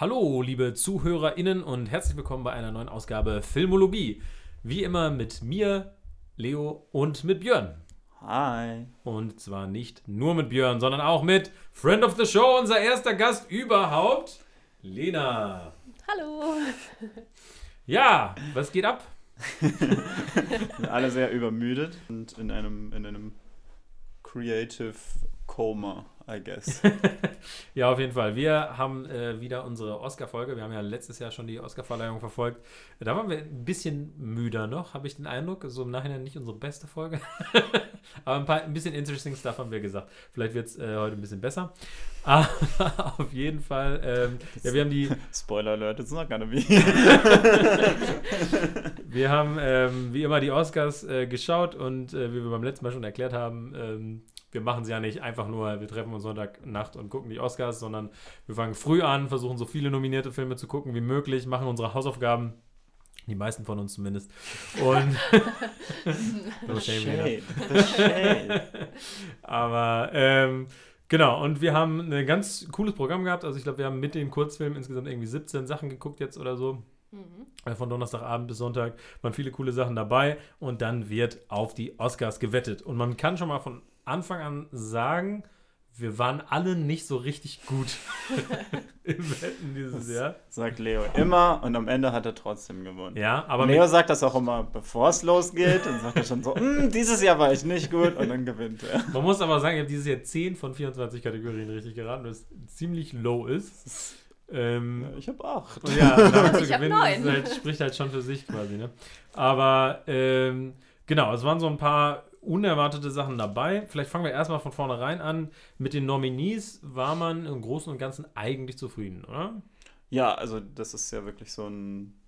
Hallo, liebe ZuhörerInnen und herzlich willkommen bei einer neuen Ausgabe Filmologie. Wie immer mit mir, Leo und mit Björn. Hi. Und zwar nicht nur mit Björn, sondern auch mit Friend of the Show, unser erster Gast überhaupt, Lena. Hallo. Ja, was geht ab? Sind alle sehr übermüdet und in einem, in einem Creative Coma, I guess. ja, auf jeden Fall. Wir haben äh, wieder unsere Oscar-Folge. Wir haben ja letztes Jahr schon die Oscar-Verleihung verfolgt. Da waren wir ein bisschen müder noch, habe ich den Eindruck. So im Nachhinein nicht unsere beste Folge. Aber ein, paar, ein bisschen interesting Stuff haben wir gesagt. Vielleicht wird es äh, heute ein bisschen besser. Aber auf jeden Fall. Ähm, ja, wir haben die. Spoiler Alert, it's not gonna be. wir haben ähm, wie immer die Oscars äh, geschaut und äh, wie wir beim letzten Mal schon erklärt haben, ähm, wir machen es ja nicht einfach nur, wir treffen uns Sonntagnacht und gucken die Oscars, sondern wir fangen früh an, versuchen so viele nominierte Filme zu gucken wie möglich, machen unsere Hausaufgaben. Die meisten von uns zumindest. Und. no shame, shade. Aber ähm, genau, und wir haben ein ganz cooles Programm gehabt. Also ich glaube, wir haben mit den Kurzfilmen insgesamt irgendwie 17 Sachen geguckt jetzt oder so. Mhm. Von Donnerstagabend bis Sonntag waren viele coole Sachen dabei und dann wird auf die Oscars gewettet. Und man kann schon mal von Anfang an sagen, wir waren alle nicht so richtig gut im Wetten dieses das Jahr. Sagt Leo immer und am Ende hat er trotzdem gewonnen. Ja, aber Leo sagt das auch immer, bevor es losgeht und sagt er schon so, hm, dieses Jahr war ich nicht gut und dann gewinnt er. Man muss aber sagen, ich habe dieses Jahr 10 von 24 Kategorien richtig geraten, was ziemlich low ist. Ähm, ja, ich habe 8. Ja, damit zu gewinnen halt, spricht halt schon für sich quasi. Ne? Aber ähm, genau, es waren so ein paar unerwartete Sachen dabei. Vielleicht fangen wir erstmal von vornherein an. Mit den Nominees war man im Großen und Ganzen eigentlich zufrieden, oder? Ja, also das ist ja wirklich so ein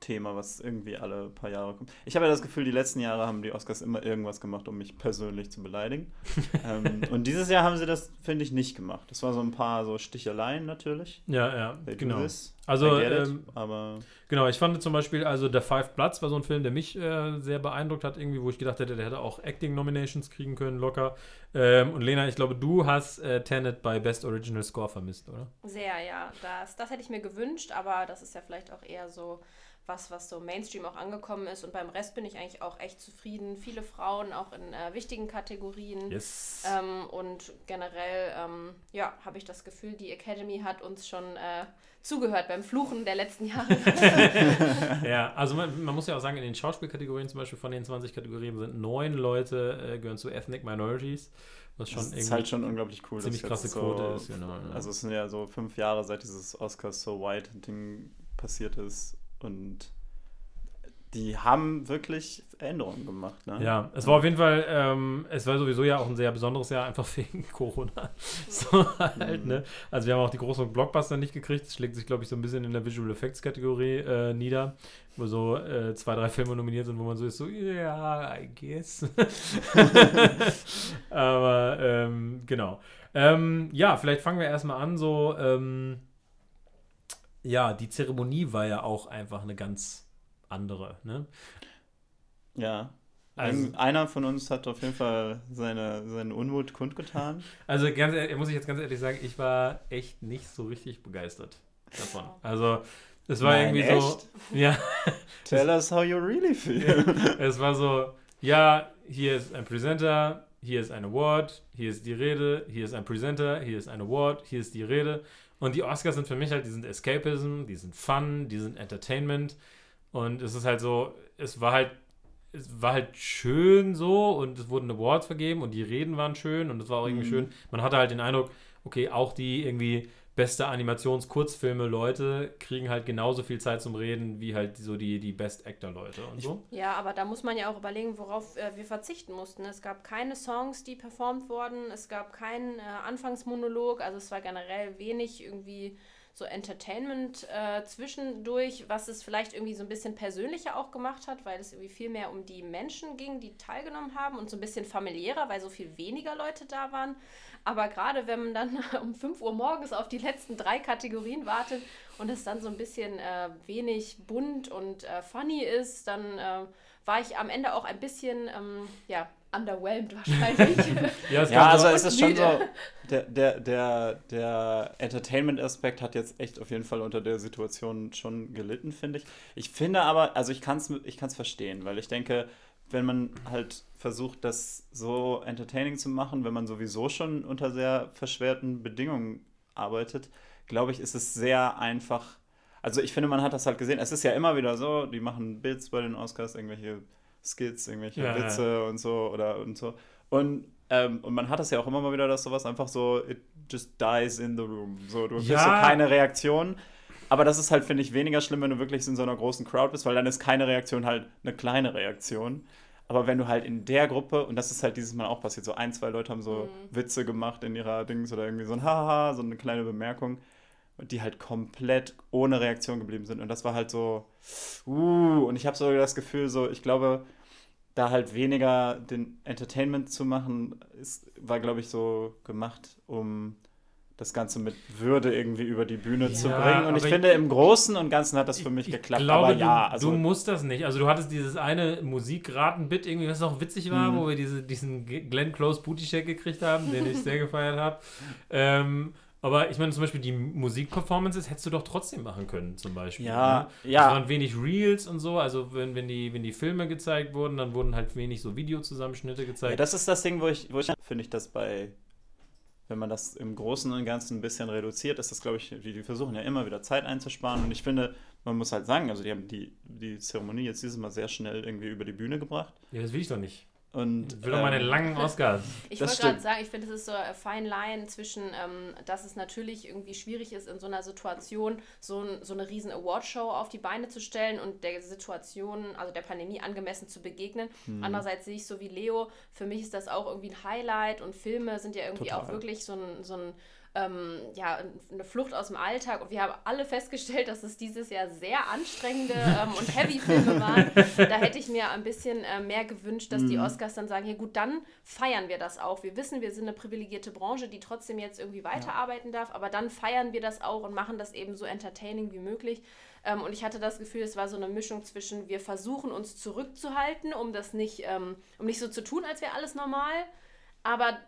Thema, was irgendwie alle paar Jahre kommt. Ich habe ja das Gefühl, die letzten Jahre haben die Oscars immer irgendwas gemacht, um mich persönlich zu beleidigen. ähm, und dieses Jahr haben sie das, finde ich, nicht gemacht. Das war so ein paar so Sticheleien natürlich. Ja, ja, genau. This. Also, ähm, aber genau, ich fand zum Beispiel, also der Five Bloods war so ein Film, der mich äh, sehr beeindruckt hat, irgendwie, wo ich gedacht hätte, der hätte auch Acting-Nominations kriegen können, locker. Ähm, und Lena, ich glaube, du hast äh, Tenet bei Best Original Score vermisst, oder? Sehr, ja. Das, das hätte ich mir gewünscht, aber das ist ja vielleicht auch eher so was, was so Mainstream auch angekommen ist. Und beim Rest bin ich eigentlich auch echt zufrieden. Viele Frauen auch in äh, wichtigen Kategorien. Yes. Ähm, und generell, ähm, ja, habe ich das Gefühl, die Academy hat uns schon äh, zugehört beim Fluchen der letzten Jahre. ja, also man, man, muss ja auch sagen, in den Schauspielkategorien zum Beispiel von den 20 Kategorien sind neun Leute äh, gehören zu Ethnic Minorities. Was schon das ist halt schon unglaublich cool. Ziemlich krasse so, Quote ist, genau. Also es sind ja so fünf Jahre, seit dieses Oscars So White-Ding passiert ist und die haben wirklich Änderungen gemacht. Ne? Ja, es war auf jeden Fall, ähm, es war sowieso ja auch ein sehr besonderes Jahr, einfach wegen Corona. so halt, mhm. ne? Also wir haben auch die großen Blockbuster nicht gekriegt. Das schlägt sich, glaube ich, so ein bisschen in der Visual Effects Kategorie äh, nieder, wo so äh, zwei, drei Filme nominiert sind, wo man so ist, so, ja, yeah, I guess. Aber ähm, genau. Ähm, ja, vielleicht fangen wir erstmal an, so, ähm, ja, die Zeremonie war ja auch einfach eine ganz andere. Ne? Ja. Also, einer von uns hat auf jeden Fall seine, seinen Unmut kundgetan. Also ganz ehrlich, muss ich jetzt ganz ehrlich sagen, ich war echt nicht so richtig begeistert davon. Also es war Nein, irgendwie echt? so. Ja. Tell us how you really feel. es war so, ja, hier ist ein Presenter, hier ist ein Award, hier ist die Rede, hier ist ein Presenter, hier ist ein Award, hier ist die Rede. Und die Oscars sind für mich halt, die sind Escapism, die sind Fun, die sind Entertainment. Und es ist halt so, es war halt, es war halt schön so und es wurden Awards vergeben und die Reden waren schön und es war auch irgendwie mhm. schön. Man hatte halt den Eindruck, okay, auch die irgendwie beste Animationskurzfilme Leute kriegen halt genauso viel Zeit zum Reden wie halt so die, die Best Actor Leute und so. Ja, aber da muss man ja auch überlegen, worauf äh, wir verzichten mussten. Es gab keine Songs, die performt wurden, es gab keinen äh, Anfangsmonolog, also es war generell wenig irgendwie so Entertainment äh, zwischendurch, was es vielleicht irgendwie so ein bisschen persönlicher auch gemacht hat, weil es irgendwie viel mehr um die Menschen ging, die teilgenommen haben und so ein bisschen familiärer, weil so viel weniger Leute da waren. Aber gerade wenn man dann um 5 Uhr morgens auf die letzten drei Kategorien wartet und es dann so ein bisschen äh, wenig bunt und äh, funny ist, dann äh, war ich am Ende auch ein bisschen, ähm, ja, underwhelmed wahrscheinlich. Ja, Ja, also so, es ist schon so, also der, der, der, der Entertainment-Aspekt hat jetzt echt auf jeden Fall unter der Situation schon gelitten, finde ich. Ich finde aber, also ich kann es ich kann's verstehen, weil ich denke, wenn man halt versucht, das so entertaining zu machen, wenn man sowieso schon unter sehr verschwerten Bedingungen arbeitet, glaube ich, ist es sehr einfach. Also ich finde, man hat das halt gesehen. Es ist ja immer wieder so, die machen Bits bei den Oscars, irgendwelche Skits, irgendwelche Ja, ja. Witze und so oder und so. Und, ähm, und man hat das ja auch immer mal wieder, dass sowas einfach so, it just dies in the room. So, du Ja. kriegst so keine Reaktion. Aber das ist halt, finde ich, weniger schlimm, wenn du wirklich in so einer großen Crowd bist, weil dann ist keine Reaktion halt eine kleine Reaktion. Aber wenn du halt in der Gruppe, und das ist halt dieses Mal auch passiert, so ein, zwei Leute haben so Witze gemacht in ihrer Dings oder irgendwie so ein Haha, so eine kleine Bemerkung, die halt komplett ohne Reaktion geblieben sind. Und das war halt so, uh, und ich habe so das Gefühl, so, ich glaube, da halt weniger den Entertainment zu machen, ist, war, glaube ich, so gemacht, um das Ganze mit Würde irgendwie über die Bühne zu Ja, bringen. Und ich finde, im Großen und Ganzen hat das für mich ich geklappt. glaube, aber ja, du, also du musst das nicht. Also du hattest dieses eine Musikraten-Bit irgendwie, was auch witzig war, Mhm. wo wir diese, diesen Glenn Close Booty Shake gekriegt haben, den ich sehr gefeiert habe. Ähm, aber ich meine zum Beispiel die Musikperformances hättest du doch trotzdem machen können, zum Beispiel. Ja, ne? ja. Es waren wenig Reels und so, also wenn, wenn, die, wenn die Filme gezeigt wurden, dann wurden halt wenig so Videozusammenschnitte Ja, gezeigt. das ist das Ding, wo ich, wo ich finde ich das bei, wenn man das im Großen und Ganzen ein bisschen reduziert, ist das, glaube ich, die, die versuchen ja immer wieder Zeit einzusparen. Und ich finde, man muss halt sagen, also die haben die, die Zeremonie jetzt dieses Mal sehr schnell irgendwie über die Bühne gebracht. ja, das will ich doch nicht. Und, Ich will doch meine ähm, langen Oscars. Ich wollte gerade sagen, ich finde, es ist so eine fine line zwischen, ähm, dass es natürlich irgendwie schwierig ist, in so einer Situation so, ein, so eine riesen Awardshow auf die Beine zu stellen und der Situation, also der Pandemie angemessen zu begegnen. Hm. Andererseits sehe ich so wie Leo, für mich ist das auch irgendwie ein Highlight und Filme sind ja irgendwie Total. auch wirklich so ein, so ein ähm, ja, eine Flucht aus dem Alltag und wir haben alle festgestellt, dass es dieses Jahr sehr anstrengende ähm, und heavy Filme waren. Da hätte ich mir ein bisschen äh, mehr gewünscht, dass die Mhm. Oscars dann sagen, hey gut, dann feiern wir das auch. Wir wissen, wir sind eine privilegierte Branche, die trotzdem jetzt irgendwie weiterarbeiten darf, aber dann feiern wir das auch und machen das eben so entertaining wie möglich. Ähm, und ich hatte das Gefühl, es war so eine Mischung zwischen, wir versuchen uns zurückzuhalten, um das nicht, ähm, um nicht so zu tun, als wäre alles normal, aber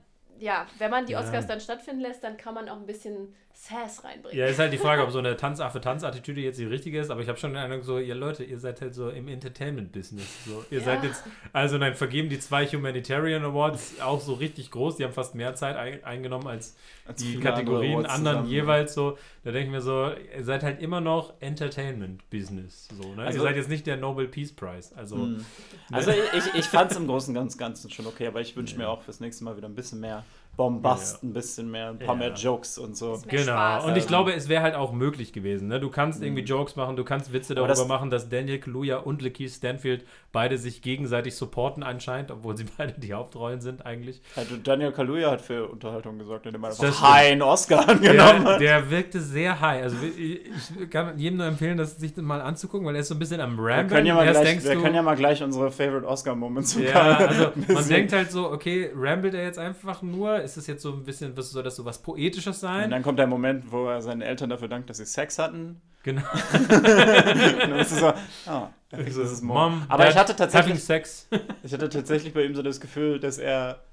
ja, wenn man die Ja. Oscars dann stattfinden lässt, dann kann man auch ein bisschen Sass reinbringen. Ja, ist halt die Frage, ob so eine Tanzaffe-Tanz-Attitüde jetzt die richtige ist, aber ich habe schon den Eindruck, so, ihr Leute, ihr seid halt so im Entertainment-Business. So. Ihr Ja. seid jetzt, also nein, vergeben die zwei Humanitarian Awards auch so richtig groß, die haben fast mehr Zeit ein, eingenommen als als die andere Kategorien Awards anderen zusammen. jeweils so. Da denke ich mir so, ihr seid halt immer noch Entertainment-Business. So, ne? Also- ihr seid jetzt nicht der Nobel Peace Prize. Also, Hm. Also ich, ich fand es im Großen und Ganzen schon okay, aber ich wünsche mir auch fürs nächste Mal wieder ein bisschen mehr Bombast, Ja. ein bisschen mehr, ein paar Ja. mehr Jokes und so. Genau, Spaß. und ich Ähm. glaube, es wäre halt auch möglich gewesen. Ne? Du kannst irgendwie Jokes machen, du kannst Witze Mhm. Darüber das- machen, dass Daniel Kaluuya und Lakeith Stanfield beide sich gegenseitig supporten anscheinend, obwohl sie beide die Hauptrollen sind eigentlich. Also Daniel Kaluuya hat für Unterhaltung gesorgt, indem er Das einfach stimmt. einen Oscar angenommen Der, hat. der wirkte sehr high. Also ich, ich kann jedem nur empfehlen, das sich das mal anzugucken, weil er ist so ein bisschen am Wir Ramblen. können, ja mal Erst gleich, denkst wir du, können ja mal gleich unsere Favorite Oscar-Moments Ja, also man denkt halt so, okay, rambelt er jetzt einfach nur? Ist das jetzt so ein bisschen, was soll das so was Poetisches Und sein? dann kommt der Moment, wo er seinen Eltern dafür dankt, dass sie Sex hatten. Genau. Und dann ist es so, ah, das ist Mom. Aber ich hatte tatsächlich, Sex. ich hatte tatsächlich bei ihm so das Gefühl, dass er,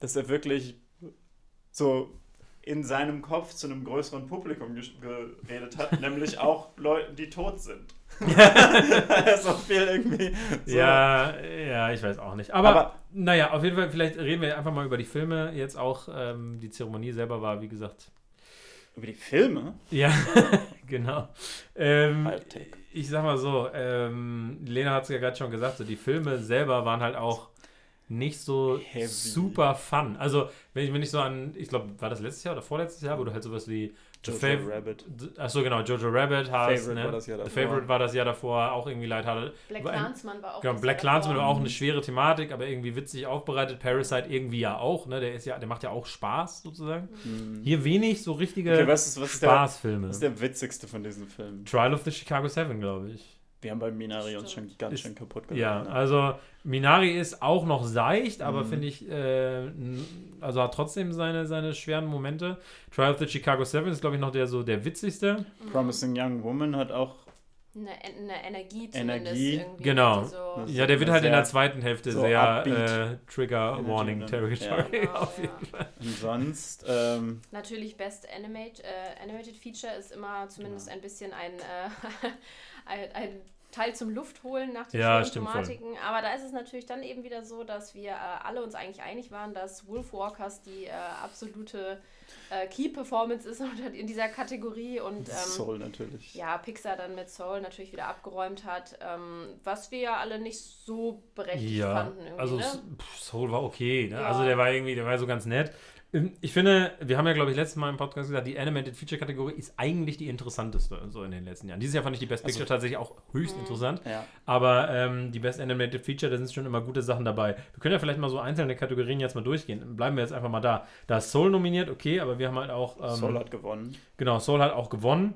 dass er wirklich so in seinem Kopf zu einem größeren Publikum geredet hat, nämlich auch Leuten, die tot sind. auch viel irgendwie so. Ja, ja, ich weiß auch nicht. Aber, Aber- naja, auf jeden Fall, vielleicht reden wir einfach mal über die Filme jetzt auch. Ähm, die Zeremonie selber war, wie gesagt, Über die Filme? ja, genau. Ähm, ich sag mal so, ähm, Lena hat es ja gerade schon gesagt, so die Filme selber waren halt auch nicht so Heavy. super fun. Also, wenn ich, wenn ich so an, ich glaube, war das letztes Jahr oder vorletztes Jahr, wo du halt sowas wie Jojo Fav- Rabbit. Achso, genau, Jojo Rabbit hast. Favorite ne? war das Jahr The davor. Favorite war das Jahr davor, auch irgendwie leid hatte. Black Clansman war auch. Genau, das Black Clansman war auch eine schwere Thematik, aber irgendwie witzig aufbereitet. Parasite irgendwie ja auch, ne? Der ist ja, der macht ja auch Spaß sozusagen. Hier wenig so richtige Mhm. Okay, was ist, was ist, der, Spaßfilme. was ist der witzigste von diesen Filmen? Trial of the Chicago Seven, glaube ich. Wir haben bei Minari uns schon ganz Ist- schön kaputt gemacht. Ja, ne? also Minari ist auch noch seicht, aber Mhm. finde ich, äh, also hat trotzdem seine, seine schweren Momente. Trial of the Chicago Seven ist, glaube ich, noch der so der witzigste. Promising Young Woman hat auch eine, eine Energie zumindest Energie. irgendwie. Genau. die So, Ja, der wird halt in der zweiten Hälfte so sehr äh, Trigger Energy Warning dann. Territory. Genau, auf ja. jeden Fall. Und sonst, ähm, Natürlich Best Animate, äh, Animated Feature ist immer zumindest ein bisschen ein, äh, ein, Teil zum Luftholen nach den Ja. Thematiken. Aber da ist es natürlich dann eben wieder so, dass wir äh, alle uns eigentlich einig waren, dass Wolf Walkers die äh, absolute äh, Key-Performance ist in dieser Kategorie und ähm, Soul natürlich. ja, Pixar dann mit Soul natürlich wieder abgeräumt hat, ähm, was wir ja alle nicht so berechtigt Ja, fanden. Also ne? Soul war okay. Ne? Ja. Also der war irgendwie, der war so ganz nett. Ähm, Ich finde, wir haben ja, glaube ich, letztes Mal im Podcast gesagt, die Animated Feature Kategorie ist eigentlich die interessanteste so in den letzten Jahren. Dieses Jahr fand ich die Best Also- Picture tatsächlich auch Mhm. höchst interessant. Ja. Aber ähm, die Best Animated Feature, da sind schon immer gute Sachen dabei. Wir können ja vielleicht mal so einzelne Kategorien jetzt mal durchgehen. Bleiben wir jetzt einfach mal da. Da ist Soul nominiert, okay, aber wir haben halt auch. Ähm, Soul hat gewonnen. Genau, Soul hat auch gewonnen.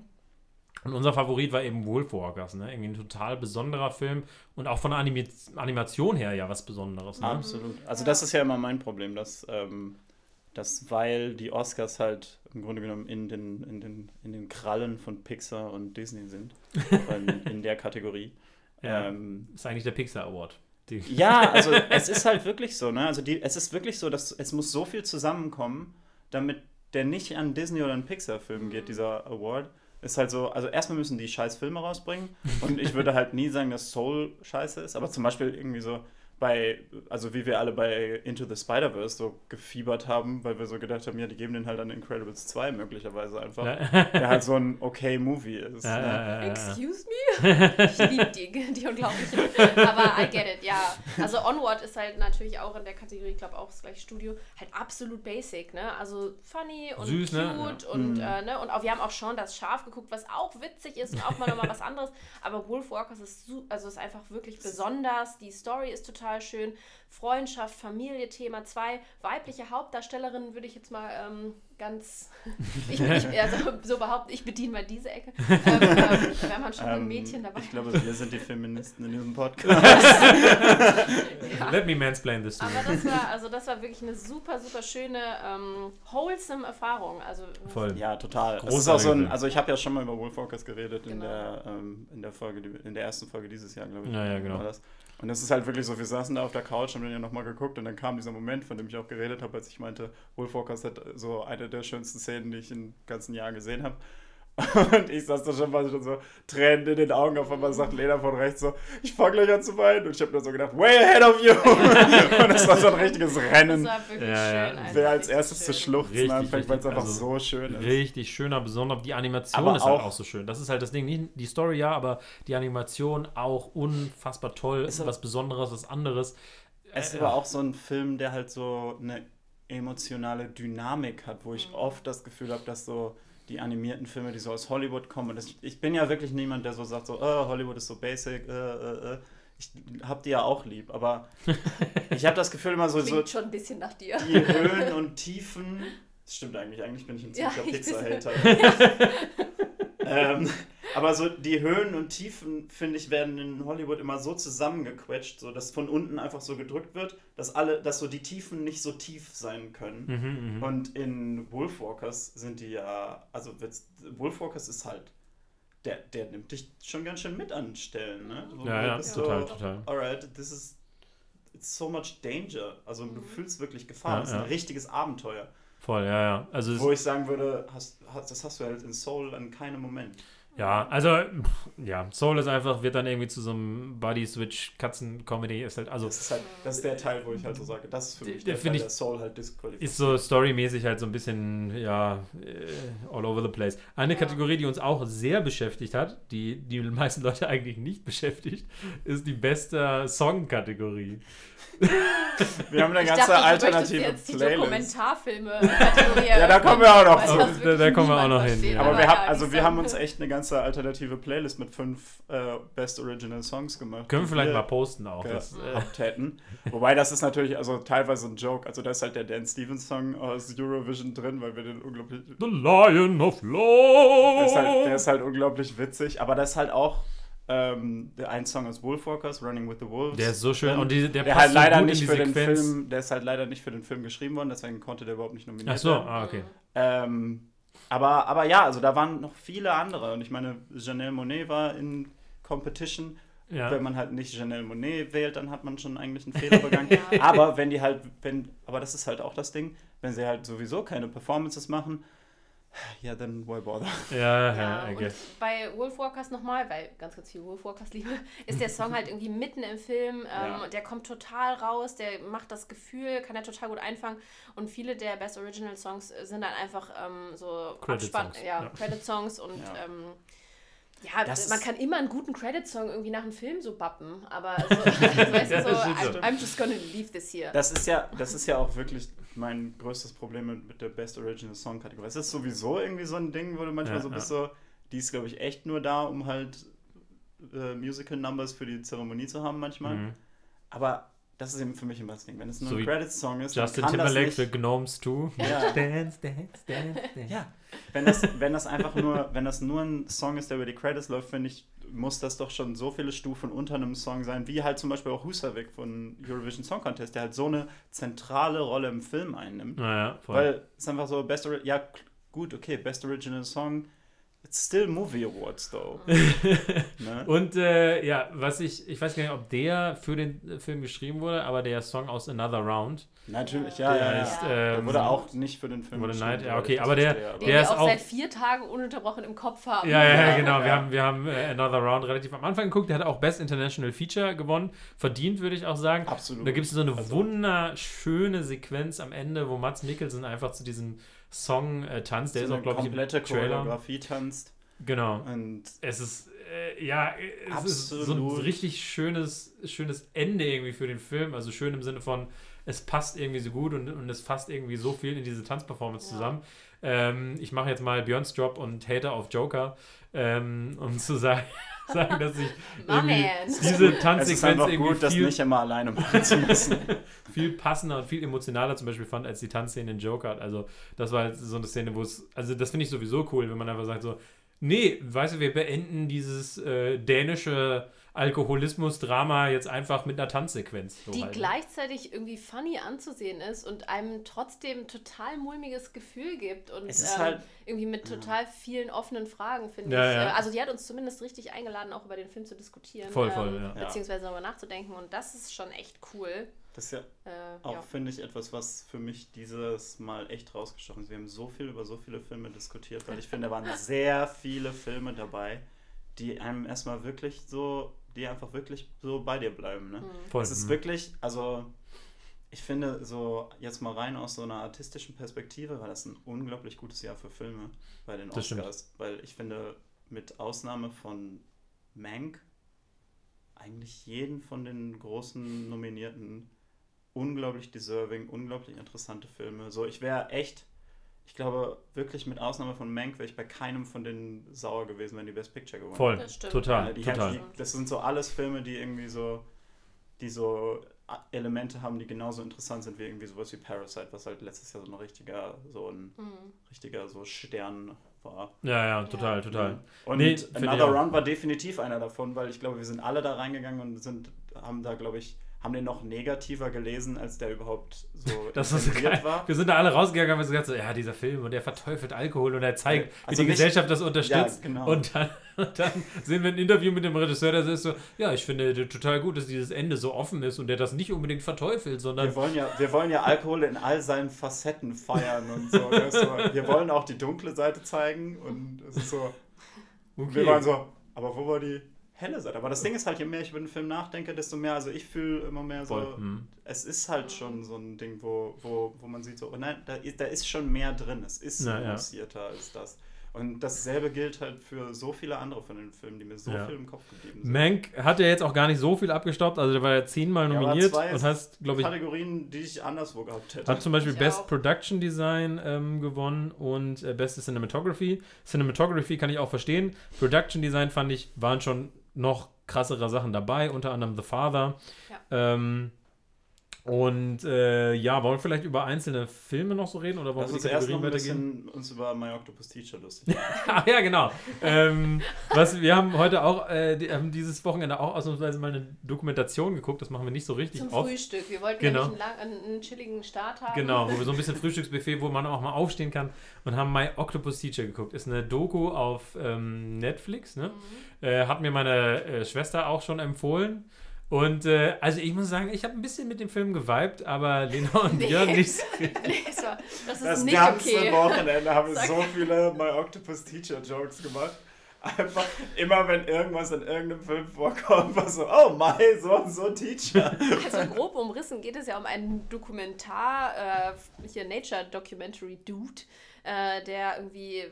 Und unser Favorit war eben Wolfwalkers, ne? Irgendwie ein total besonderer Film und auch von der Animi Animation her ja was Besonderes, ne? Absolut. Also das ist ja immer mein Problem, dass, ähm, dass weil die Oscars halt im Grunde genommen in den, in den, in den Krallen von Pixar und Disney sind, in, in der Kategorie. Ja. Ähm, Ist eigentlich der Pixar Award. Die, ja, also es ist halt wirklich so, ne? Also die, es ist wirklich so, dass es muss so viel zusammenkommen, damit der nicht an Disney oder an Pixar-Filmen geht, dieser Award. Ist halt so, also erstmal müssen die scheiß Filme rausbringen und ich würde halt nie sagen, dass Soul scheiße ist, aber zum Beispiel irgendwie so bei, also wie wir alle bei Into the Spider-Verse so gefiebert haben, weil wir so gedacht haben, ja, die geben den halt an Incredibles 2 möglicherweise einfach, ja, der halt so ein okay Movie ist. ja, ne? ja, ja, ja. Excuse me? Ich liebe die, die unglaublichen. Aber I get it, ja. Also Onward ist halt natürlich auch in der Kategorie, ich glaube auch das gleiche Studio, halt absolut basic, ne? Also funny und Süß, ne? cute Ja. und, Mhm. äh, ne? Und auch, wir haben auch schon das Schaf geguckt, was auch witzig ist und auch mal nochmal was anderes. Aber Wolfwalkers ist, also ist einfach wirklich besonders. Die Story ist total schön. Freundschaft, Familie, Thema. Zwei weibliche Hauptdarstellerinnen würde ich jetzt mal ähm, ganz, ich, ich, also so behaupten, ich bediene mal diese Ecke. Ähm, ähm, wenn man schon ein Ähm, Mädchen dabei ich glaube, wir sind die Feministen in diesem Podcast. Ja. Let me mansplain this to you. Aber das war, also das war wirklich eine super, super schöne, ähm, wholesome Erfahrung. Also Voll. Ja, total. Auch so ein, also ich habe ja schon mal über Wolfwalkers geredet in Genau. der ähm, in der Folge, in der ersten Folge dieses Jahr, glaube ich. Ja, ja, genau. Das. Und es ist halt wirklich so, wir saßen da auf der Couch, haben dann ja nochmal geguckt und dann kam dieser Moment, von dem ich auch geredet habe, als ich meinte, Wolfwalkers hat so eine der schönsten Szenen, die ich im ganzen Jahr gesehen habe. Und ich saß da schon mal schon so Tränen in den Augen. Auf einmal sagt Lena von rechts so, ich fange gleich an zu weinen. Und ich habe nur so gedacht, way ahead of you. und es war so ein richtiges das Rennen. war wirklich Ja, schön. einfach Wer als erstes zu schluchzen anfängt, weil es einfach Also so schön ist. Richtig schöner, besonders die Animation Aber ist halt auch- auch so schön. Das ist halt das Ding. Nicht die Story ja, aber die Animation auch unfassbar toll. Ist was Besonderes, was anderes. Es ist Äh, aber auch so ein Film, der halt so eine emotionale Dynamik hat, wo ich oft das Gefühl habe, dass so die animierten Filme, die so aus Hollywood kommen, und das, ich bin ja wirklich niemand, der so sagt, so, oh, Hollywood ist so basic, äh, äh, äh. ich hab die ja auch lieb, aber ich habe das Gefühl immer so, so Klingt schon ein bisschen nach dir. die Höhen und Tiefen, das stimmt eigentlich, eigentlich bin ich ein Ja, ziemlicher ich bin- Pixar-Hater. ähm, aber so die Höhen und Tiefen, finde ich, werden in Hollywood immer so zusammengequetscht, so dass von unten einfach so gedrückt wird, dass alle, dass so die Tiefen nicht so tief sein können. Mhm, mhm. Und in Wolfwalkers sind die ja, also Wolfwalkers ist halt, der, der nimmt dich schon ganz schön mit an Stellen, ne? So, Ja, ja, bist total, so, total. Alright, this is it's so much danger. Also du Mhm. fühlst wirklich Gefahr. Ja, das ist ja. ein richtiges Abenteuer. Voll, ja, ja. Also Wo ich sagen würde, hast, hast, das hast du halt in Soul an keinem Moment. Ja, also pff, ja, Soul ist einfach, wird dann irgendwie zu so einem Body-Switch-Katzen-Comedy, ist halt, also Das ist halt, das ist der Teil, wo ich halt so sage, das ist für mich der der, Teil, ich- der Soul halt disqualifiziert. ist so storymäßig halt so ein bisschen, ja, äh, all over the place. Eine Ja. Kategorie, die uns auch sehr beschäftigt hat, die die meisten Leute eigentlich nicht beschäftigt, ist die beste Song-Kategorie. Wir haben eine Ich ganze dachte, du alternative möchtest jetzt die Playlist. Dokumentarfilme-Kategorie Ja, da kommen wir auch noch zu. Da- da kommen wir auch noch hin, ja. Aber wir ja, haben, also wir haben uns echt eine ganze alternative Playlist mit fünf äh, Best Original Songs gemacht. Können wir vielleicht mal posten auch. Das, äh, hätten. Wobei das ist natürlich also teilweise ein Joke. Also da ist halt der Dan Stevens Song aus Eurovision drin, weil wir den unglaublich The Lion of Der Love. ist, halt, der ist halt unglaublich witzig, aber das ist halt auch ähm, der ein Song aus Wolfwalkers, Running with the Wolves. Der ist so schön und die, der, der passt halt leider so gut nicht in für die den Sequenz. Film, der ist halt leider nicht für den Film geschrieben worden, deswegen konnte der überhaupt nicht nominiert Ach so, werden. ah, okay. Ähm, aber, aber ja, also da waren noch viele andere und ich meine, Janelle Monet war in Competition. Ja. Wenn man halt nicht Janelle Monet wählt, dann hat man schon eigentlich einen Fehler begangen. Ja. Aber wenn die halt, wenn, aber das ist halt auch das Ding, wenn sie halt sowieso keine Performances machen, ja, dann why bother? Ja, ja, Ja, I und guess. bei Wolfwalkers nochmal, weil ganz, ganz viel Wolfwalkers liebe, ist der Song halt irgendwie mitten im Film. Ähm, Ja. Der kommt total raus, der macht das Gefühl, kann er total gut einfangen. Und viele der Best Original Songs sind dann einfach ähm, so Credit-Songs, ja, ja. Credit-Songs und Ja. ähm, ja, Das man kann immer einen guten Credit-Song irgendwie nach einem Film so bappen, aber so, weißt du, so, I'm, so. I'm just gonna leave this here. Das ist ja, das ist ja auch wirklich mein größtes Problem mit, mit der Best Original Song Kategorie. Es ist sowieso irgendwie so ein Ding, wo du manchmal Ja, so bist so, die ist glaube ich echt nur da, um halt äh, Musical Numbers für die Zeremonie zu haben manchmal. Mhm. Aber das ist eben für mich immer das Ding. Wenn es nur So ein Credits-Song ist, Justin dann kann Timberlake das für nicht, Gnomes 2. Ja. Dance, dance, dance, dance. Ja, wenn das, wenn das einfach nur, wenn das nur ein Song ist, der über die Credits läuft, finde ich, muss das doch schon so viele Stufen unter einem Song sein, wie halt zum Beispiel auch Husavik von Eurovision Song Contest, der halt so eine zentrale Rolle im Film einnimmt. Naja, voll. Weil es einfach so, Best ja, gut, okay, Best Original Song, it's still Movie Awards, though. ne? Und äh, ja, was ich, ich weiß gar nicht, ob der für den Film geschrieben wurde, aber der Song aus Another Round, Natürlich, ja, der ja, ja. Der ähm, wurde auch nicht für den Film wurde geschrieben, Night- ja, okay, aber der- der wir ist auch seit vier Tagen ununterbrochen im Kopf haben. Ja, ja, ja, Ja, genau. Wir haben, wir haben äh, Another Round relativ am Anfang geguckt. Der hat auch Best International Feature gewonnen. Verdient, würde ich auch sagen. Absolut. Und da gibt es so eine Also- wunderschöne Sequenz am Ende, wo Mats Mikkelsen einfach zu diesem Song äh, tanzt. Der so ist auch, glaube ich, komplette. Choreografie tanzt. Genau. Und Es ist, äh, ja, es ist so ein Absolut. richtig schönes, schönes Ende irgendwie für den Film. Also schön im Sinne von, es passt irgendwie so gut und, und es fasst irgendwie so viel in diese Tanzperformance Ja. zusammen. Ähm, ich mache jetzt mal Björns Job und Hater auf Joker, ähm, um zu sagen, sagen dass ich diese es ist Tanzsequenz irgendwie gut, das viel, nicht immer alleine machen zu müssen. viel passender und viel emotionaler zum Beispiel fand, als die Tanzszene in Joker. Also das war jetzt so eine Szene, wo es, also das finde ich sowieso cool, wenn man einfach sagt so, nee, weißt du, wir beenden dieses äh, dänische Alkoholismus-Drama jetzt einfach mit einer Tanzsequenz. So die halt. gleichzeitig irgendwie funny anzusehen ist und einem trotzdem total mulmiges Gefühl gibt und Es ist ähm, halt- irgendwie mit total vielen offenen Fragen, finde Ja, ich. ja. Also die hat uns zumindest richtig eingeladen, auch über den Film zu diskutieren. Voll, voll, ähm, ja. Beziehungsweise darüber nachzudenken und das ist schon echt cool. Das ist ja Äh, auch, ja. finde ich, etwas, was für mich dieses Mal echt rausgestochen ist. Wir haben so viel über so viele Filme diskutiert, weil ich finde, da waren sehr viele Filme dabei, die einem erstmal wirklich so, die einfach wirklich so bei dir bleiben. Ne? Voll, Es ist mhm. wirklich, also ich finde, so jetzt mal rein aus so einer artistischen Perspektive war das ein unglaublich gutes Jahr für Filme bei den Das stimmt. Oscars, weil ich finde, mit Ausnahme von Mank eigentlich jeden von den großen Nominierten unglaublich deserving, unglaublich interessante Filme. So, ich wäre echt, ich glaube wirklich mit Ausnahme von Mank wäre ich bei keinem von denen sauer gewesen, wenn die Best Picture gewonnen Voll, total, die total. Die, das sind so alles Filme, die irgendwie so, die so A- Elemente haben, die genauso interessant sind wie irgendwie sowas wie Parasite, was halt letztes Jahr so ein richtiger, so ein Mhm. richtiger so Stern war. Ja, ja, total, Ja. total. Und Nee, Another. Round war definitiv einer davon, weil ich glaube, wir sind alle da reingegangen und sind, haben da, glaube ich, haben den noch negativer gelesen, als der überhaupt so Das war. Wir sind da alle rausgegangen und haben gesagt, so, ja, dieser Film und der verteufelt Alkohol und er zeigt, Also wie die nicht- Gesellschaft das unterstützt. Ja, genau. Und dann, und dann sehen wir ein Interview mit dem Regisseur, der ist so, ja, ich finde total gut, dass dieses Ende so offen ist und der das nicht unbedingt verteufelt, sondern Wir wollen, ja, wir wollen ja Alkohol in all seinen Facetten feiern und so. Wir wollen auch die dunkle Seite zeigen und es ist so. okay. Wir waren so, aber wo war die helle Seite? Aber das Ding ist halt, je mehr ich über den Film nachdenke, desto mehr, also ich fühle immer mehr so, Voll, hm. es ist halt schon so ein Ding, wo, wo, wo man sieht so, oh nein, da ist, da ist schon mehr drin. Es ist Na, ja. nuancierter als das. Und dasselbe gilt halt für so viele andere von den Filmen, die mir so Ja. viel im Kopf geblieben sind. Mank hat ja jetzt auch gar nicht so viel abgestaubt, also der war ja zehnmal Ja, nominiert zwei und hast, glaube ich, Kategorien, die ich anderswo gehabt hätte. Hat zum Beispiel Ich Best auch. Production Design ähm, gewonnen und äh, Beste Cinematography. Cinematography kann ich auch verstehen. Production Design fand ich, waren schon noch krassere Sachen dabei, unter anderem The Father. Ja. Ähm, Und äh, ja, wollen wir vielleicht über einzelne Filme noch so reden oder wollen Lass wir uns erst noch Kategorien ein bisschen uns über My Octopus Teacher lustig machen. Ah, ja, genau. ähm, was, wir haben heute auch, äh, die, haben dieses Wochenende auch ausnahmsweise mal eine Dokumentation geguckt. Das machen wir nicht so richtig Zum oft. Frühstück. Wir wollten Genau. nämlich einen, lang, einen, einen chilligen Start haben. Genau, wo wir so ein bisschen Frühstücksbuffet, wo man auch mal aufstehen kann und haben My Octopus Teacher geguckt. Ist eine Doku auf ähm, Netflix, ne? Mhm. Äh, hat mir meine äh, Schwester auch schon empfohlen. Und äh, also ich muss sagen, ich habe ein bisschen mit dem Film geweibt, aber Lena und Nee. Björn nicht so Nee, das, war, das ist Das nicht ganze okay. Wochenende haben wir Sag- so viele My Octopus Teacher Jokes gemacht. Einfach immer, wenn irgendwas in irgendeinem Film vorkommt, war so, oh my, so und so Teacher. Also grob umrissen geht es ja um einen Dokumentar, äh, hier Nature Documentary Dude, äh, der irgendwie,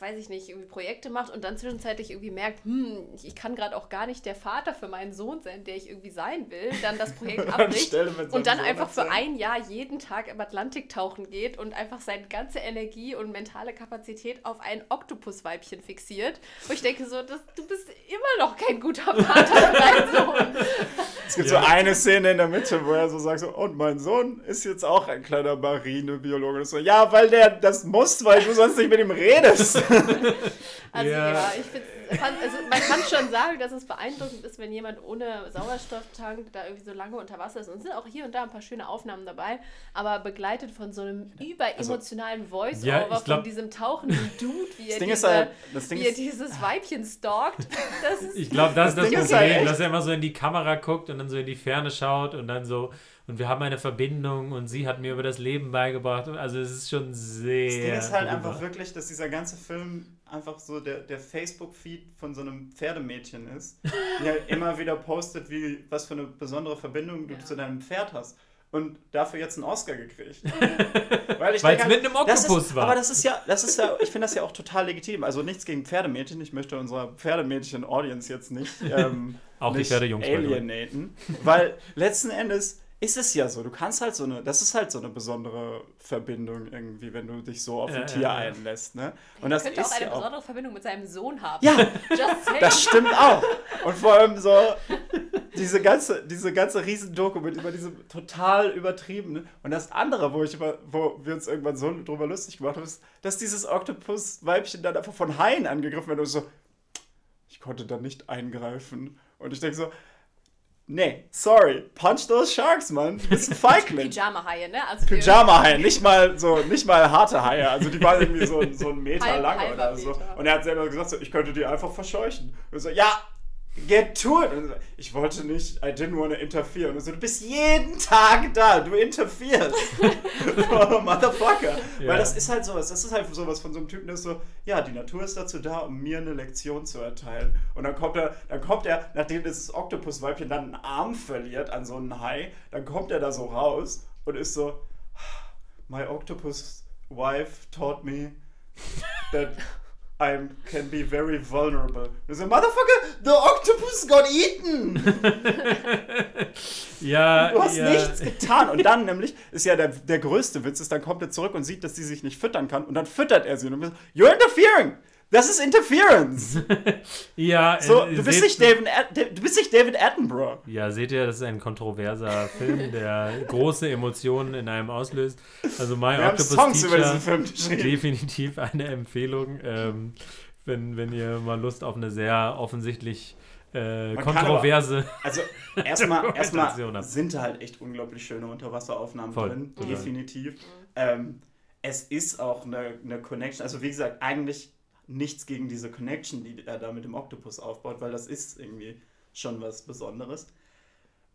weiß ich nicht, irgendwie Projekte macht und dann zwischenzeitlich irgendwie merkt, hm, ich kann gerade auch gar nicht der Vater für meinen Sohn sein, der ich irgendwie sein will, dann das Projekt abbricht Stelle mit seinem und dann Sohn einfach für ein Jahr jeden Tag im Atlantik tauchen geht und einfach seine ganze Energie und mentale Kapazität auf ein Oktopusweibchen fixiert. Wo ich denke so, das, du bist immer noch kein guter Vater für deinen Sohn. Es gibt Ja. so eine Szene in der Mitte, wo er so sagt, so, und mein Sohn ist jetzt auch ein kleiner Marinebiologe. Und so, ja, weil der das muss, weil du sonst nicht mit ihm redest. Also Ja. ja, ich finde, also man kann schon sagen, dass es beeindruckend ist, wenn jemand ohne Sauerstofftank da irgendwie so lange unter Wasser ist. Und es sind auch hier und da ein paar schöne Aufnahmen dabei, aber begleitet von so einem überemotionalen Voice-Over Ja, glaub- von diesem tauchenden Dude, wie er, Das ist diese, halt, das Ding wie er ist, dieses Weibchen stalkt. Das ist Ich glaube, das ist das ist Problem, halt echt- dass er immer so in die Kamera guckt und dann so in die Ferne schaut und dann so, und wir haben eine Verbindung und sie hat mir über das Leben beigebracht. Also es ist schon sehr. das Ding ist halt drüber. einfach wirklich, dass dieser ganze Film einfach so der, der Facebook-Feed von so einem Pferdemädchen ist, die halt immer wieder postet, wie, was für eine besondere Verbindung du Ja. zu deinem Pferd hast. Und dafür jetzt einen Oscar gekriegt. Weil es mit einem das Oktopus ist, war. Aber das ist ja, das ist ja, ich finde das ja auch total legitim. Also nichts gegen Pferdemädchen. Ich möchte unserer Pferdemädchen-Audience jetzt nicht, ähm, Auch die nicht Pferdejungs, way. alienaten. Weil letzten Endes ist es ja so. Du kannst halt so eine, das ist halt so eine besondere Verbindung irgendwie, wenn du dich so auf ein Ja, Tier einlässt. Ne? Und er das könnte auch ist eine ja auch. besondere Verbindung mit seinem Sohn haben. Ja, das stimmt auch. Und vor allem so diese ganze, diese ganze Riesendoku mit über diese total übertriebene. Und das andere, wo ich immer, wo wir uns irgendwann so drüber lustig gemacht haben, ist, dass dieses Oktopus-Weibchen dann einfach von Haien angegriffen wird und so, ich konnte da nicht eingreifen. Und ich denke so, nee, sorry, punch those sharks, Mann. Das ist ein Feigling. Pyjama-Haie, ne? Also Pyjama-Haie, nicht mal so, nicht mal harte Haie. Also die waren irgendwie so, so einen Meter lang oder so. Und er hat selber gesagt, so, ich könnte die einfach verscheuchen. Und so, ja, get to it. So, ich wollte nicht, I didn't want to interfere. Und so, du bist jeden Tag da, du interferst. so, Motherfucker. Ja. Weil das ist halt sowas, das ist halt sowas von so einem Typen, der ist so, ja, die Natur ist dazu da, um mir eine Lektion zu erteilen. Und dann kommt er, dann kommt er, nachdem dieses Oktopusweibchen dann einen Arm verliert an so einen Hai, dann kommt er da so raus und ist so, my octopus wife taught me that I can be very vulnerable. Und so, motherfucker, the octopus got eaten! Ja, Du hast ja. nichts getan. Und dann nämlich, ist ja der, der größte Witz, ist, dann kommt er zurück und sieht, dass sie sich nicht füttern kann. Und dann füttert er sie. Und dann you're interfering! Das ist Interference! Ja, So, äh, du bist, nicht David, du bist nicht David Attenborough. Ja, seht ihr, das ist ein kontroverser Film, der große Emotionen in einem auslöst. Also My Wir haben Octopus Songs über Teacher, diesen Film geschrieben. definitiv eine Empfehlung, ähm, wenn, wenn ihr mal Lust auf eine sehr offensichtlich äh, kontroverse Also erstmal erstmal sind da halt echt unglaublich schöne Unterwasseraufnahmen Voll, drin, total. definitiv. Ähm, es ist auch eine, eine Connection, also wie gesagt, eigentlich nichts gegen diese Connection, die er da mit dem Oktopus aufbaut, weil das ist irgendwie schon was Besonderes.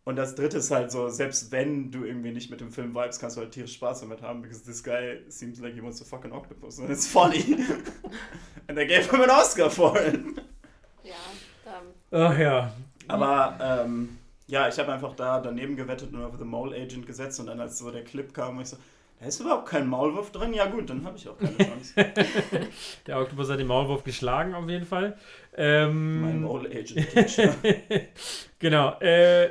Und das dritte ist halt so, selbst wenn du irgendwie nicht mit dem Film vibes, kannst du halt tierisch Spaß damit haben, because this guy seems like he wants to fuck an octopus and it's funny. and they gave him an Oscar for it. Ja, ähm, Ach ja. Aber ähm, ja, ich habe einfach da daneben gewettet und auf The Mole Agent gesetzt und dann als so der Clip kam, ich so, da ist überhaupt kein Maulwurf drin. Ja gut, dann habe ich auch keine Chance. Der Oktopus hat den Maulwurf geschlagen, auf jeden Fall. mein Ähm, Mole Agent Teacher. genau. Äh, äh,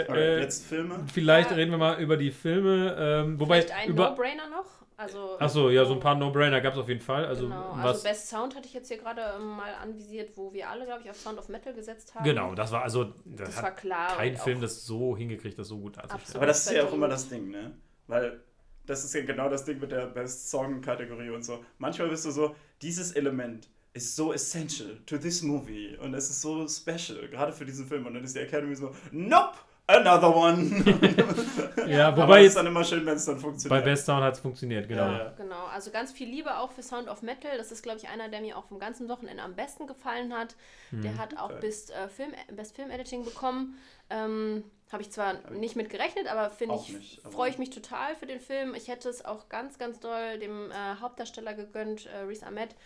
äh, Alright, äh, jetzt Filme. vielleicht Ja. reden wir mal über die Filme. Ähm, wobei vielleicht ein über. No-Brainer noch. Also, Achso, ja, so ein paar No-Brainer gab es auf jeden Fall. Also, genau. was, also Best Sound hatte ich jetzt hier gerade ähm, mal anvisiert, wo wir alle, glaube ich, auf Sound of Metal gesetzt haben. genau, das war also, das, Das hat war klar. kein Film das so hingekriegt, das so gut darzustellen. Absolut. Aber das ist ja auch verdient. immer das Ding, ne? Weil das ist ja genau das Ding mit der Best Song-Kategorie und so. Manchmal bist du so, dieses Element ist so essential to this movie und es ist so special, gerade für diesen Film. Und dann ist die Academy so, nope, another one. Ja, Aber wobei es ist dann immer schön, wenn es dann bei funktioniert. Best Sound hat es funktioniert, genau. Ja, ja. Genau, also ganz viel Liebe auch für Sound of Metal. Das ist, glaube ich, einer, der mir auch vom ganzen Wochenende am besten gefallen hat. Mhm. Der hat auch Okay. Best, äh, Film, Best Film Editing bekommen. Ähm, Habe ich zwar ich nicht mit gerechnet, aber finde ich, freue ich mich total für den Film. Ich hätte es auch ganz, ganz doll dem äh, Hauptdarsteller gegönnt, äh, Reese Ahmed,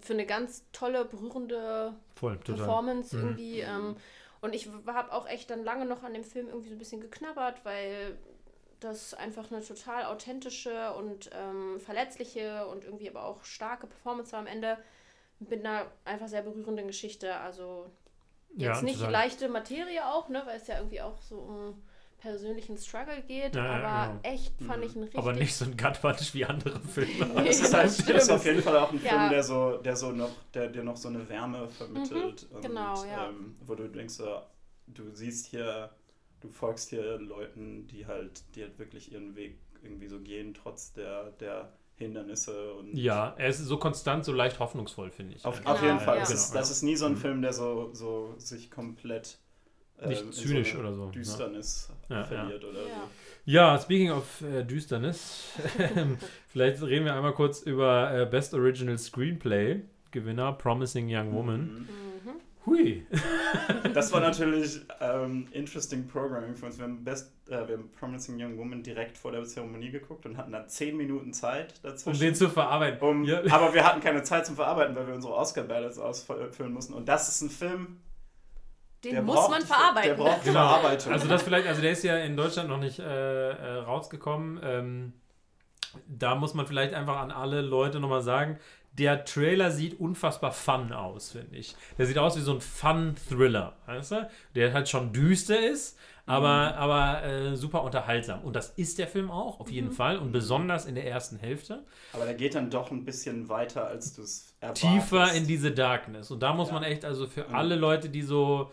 für eine ganz tolle, berührende Voll, total. Performance Mhm. irgendwie. Ähm, und ich habe auch echt dann lange noch an dem Film irgendwie so ein bisschen geknabbert, weil das einfach eine total authentische und ähm, verletzliche und irgendwie aber auch starke Performance war am Ende mit einer einfach sehr berührenden Geschichte. Also Ja, jetzt nicht total. leichte Materie auch, ne, weil es ja irgendwie auch so um persönlichen Struggle geht, Ja, aber genau. echt fand ich einen richtig Aber nicht so ein Gut-Punch wie andere Filme. Nee, Das ist, halt, das das ist auf jeden Fall auch ein Ja. Film, der so, der so noch, der dir noch so eine Wärme vermittelt. und, genau, ja. ähm, wo du denkst, so, du siehst hier, du folgst hier Leuten, die halt, die halt wirklich ihren Weg irgendwie so gehen, trotz der, der Hindernisse und Ja, er ist so konstant, so leicht hoffnungsvoll, finde ich. Auf, Einfach. auf jeden Fall. ja. Es ist, das ist nie so ein Mhm. Film, der so, so sich komplett ähm, Nicht zynisch eine oder so, ne? Düsternis Ja, verliert oder Ja. Ja, speaking of äh, Düsternis, vielleicht reden wir einmal kurz über äh, Best Original Screenplay. Gewinner Promising Young so. Woman. Mhm. Hui. Das war natürlich ähm, interesting Programming für uns. Wir haben, Best, äh, wir haben Promising Young Woman direkt vor der Zeremonie geguckt und hatten dann 10 Minuten Zeit dazwischen. Um den zu verarbeiten. Um, ja. Aber wir hatten keine Zeit zum Verarbeiten, weil wir unsere Oscar-Ballots ausfüllen mussten. Und das ist ein Film, Den der muss braucht, man verarbeiten. Der braucht Genau. Verarbeitung. Also das vielleicht, also der ist ja in Deutschland noch nicht äh, äh, rausgekommen. Ähm, da muss man vielleicht einfach an alle Leute nochmal sagen, der Trailer sieht unfassbar fun aus, finde ich. Der sieht aus wie so ein Fun-Thriller, weißt du? Der halt schon düster ist, aber, aber äh, super unterhaltsam. Und das ist der Film auch, auf jeden Fall. Und besonders in der ersten Hälfte. aber der geht dann doch ein bisschen weiter, als du es erwartest. Tiefer in diese Darkness. Und da muss Ja. man echt, also für Mhm. alle Leute, die so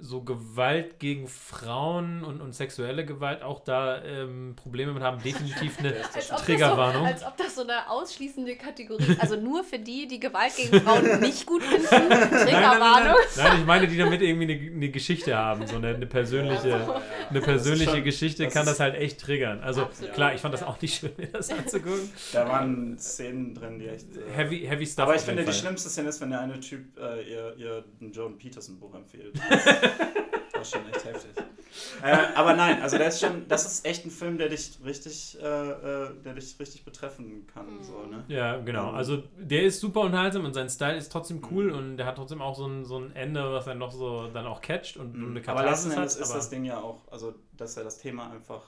so Gewalt gegen Frauen und, und sexuelle Gewalt auch da ähm, Probleme mit haben, definitiv eine Triggerwarnung. so, als ob das so eine ausschließende Kategorie Also nur für die, die Gewalt gegen Frauen nicht gut finden. Nein, nein, nein, Triggerwarnung. nein, nein, ich meine, die damit irgendwie eine, eine Geschichte haben, so eine, eine persönliche, eine persönliche schon- Geschichte das kann ist- das halt echt triggern. Also Absolut, klar, ich fand das auch nicht schön, mir das anzugucken. Da waren Szenen drin, die echt. äh, Heavy, heavy stuff. Aber ich finde, die schlimmste Szene ist, wenn der eine Typ äh, ihr, ihr ein Jordan Peterson Buch empfiehlt. Das war schon echt heftig. Äh, aber nein, also der ist schon, das ist echt ein Film, der dich richtig, äh, äh, der dich richtig betreffen kann. So, ne? Ja, genau. Ähm, Also der ist super unterhaltsam und sein Style ist trotzdem cool Mhm. und der hat trotzdem auch so ein, so ein Ende, was er noch so dann auch catcht und eine Aber Katharsis letzten Endes hat. ist aber- das Ding ja auch, also dass er das Thema einfach,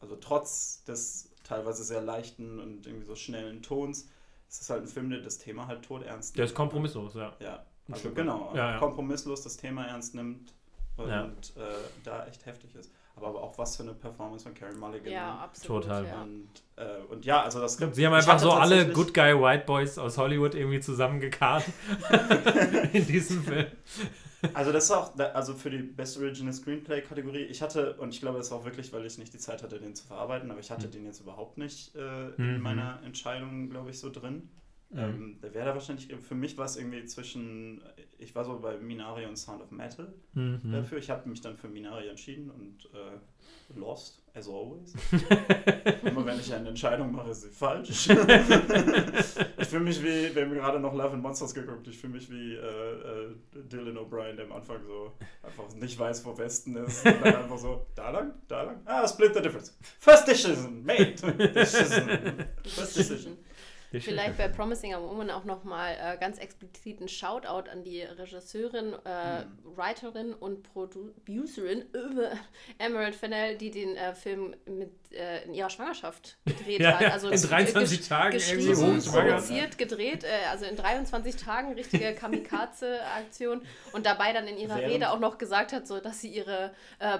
also trotz des teilweise sehr leichten und irgendwie so schnellen Tons, ist es halt ein Film, der das Thema halt tot ernst Der ist kompromisslos, ja. Ja, also genau. Ja, ja. kompromisslos das Thema ernst nimmt und Ja. äh, da echt heftig ist. Aber, aber auch was für eine Performance von Carey Mulligan. Ja, ne? absolut. Total. Ja. Und, äh, und ja, also das Skript. Sie haben einfach so alle Good Guy White Boys aus Hollywood irgendwie zusammengekarrt in diesem Film. Also das ist auch, also für die Best Original Screenplay Kategorie, ich hatte, und ich glaube, das war auch wirklich, weil ich nicht die Zeit hatte, den zu verarbeiten, aber ich hatte Mhm. den jetzt überhaupt nicht äh, in Mhm. meiner Entscheidung, glaube ich, so drin. Ähm, der wäre da wahrscheinlich, für mich war es irgendwie zwischen, ich war so bei Minari und Sound of Metal Mhm. dafür. Ich habe mich dann für Minari entschieden und äh, lost, as always. Immer wenn ich eine Entscheidung mache, ist sie falsch. ich fühle mich wie, wir haben gerade noch Love and Monsters geguckt, ich fühle mich wie äh, äh, Dylan O'Brien, der am Anfang so einfach nicht weiß, wo Westen ist. Und dann einfach so, da lang, da lang. Ah, split the difference. First decision made. decision. First decision. Vielleicht bei Promising a Woman auch nochmal äh, ganz explizit ein Shoutout an die Regisseurin, äh, Writerin und Producerin äh, Emerald Fennell, die den äh, Film mit, äh, in ihrer Schwangerschaft gedreht Ja, hat. Also in gesch- 23 gesch- Tagen geschrieben, hochschwanger. produziert, gedreht, äh, also in 23 Tagen richtige Kamikaze-Aktion und dabei dann in ihrer Während- Rede auch noch gesagt hat, so dass sie ihre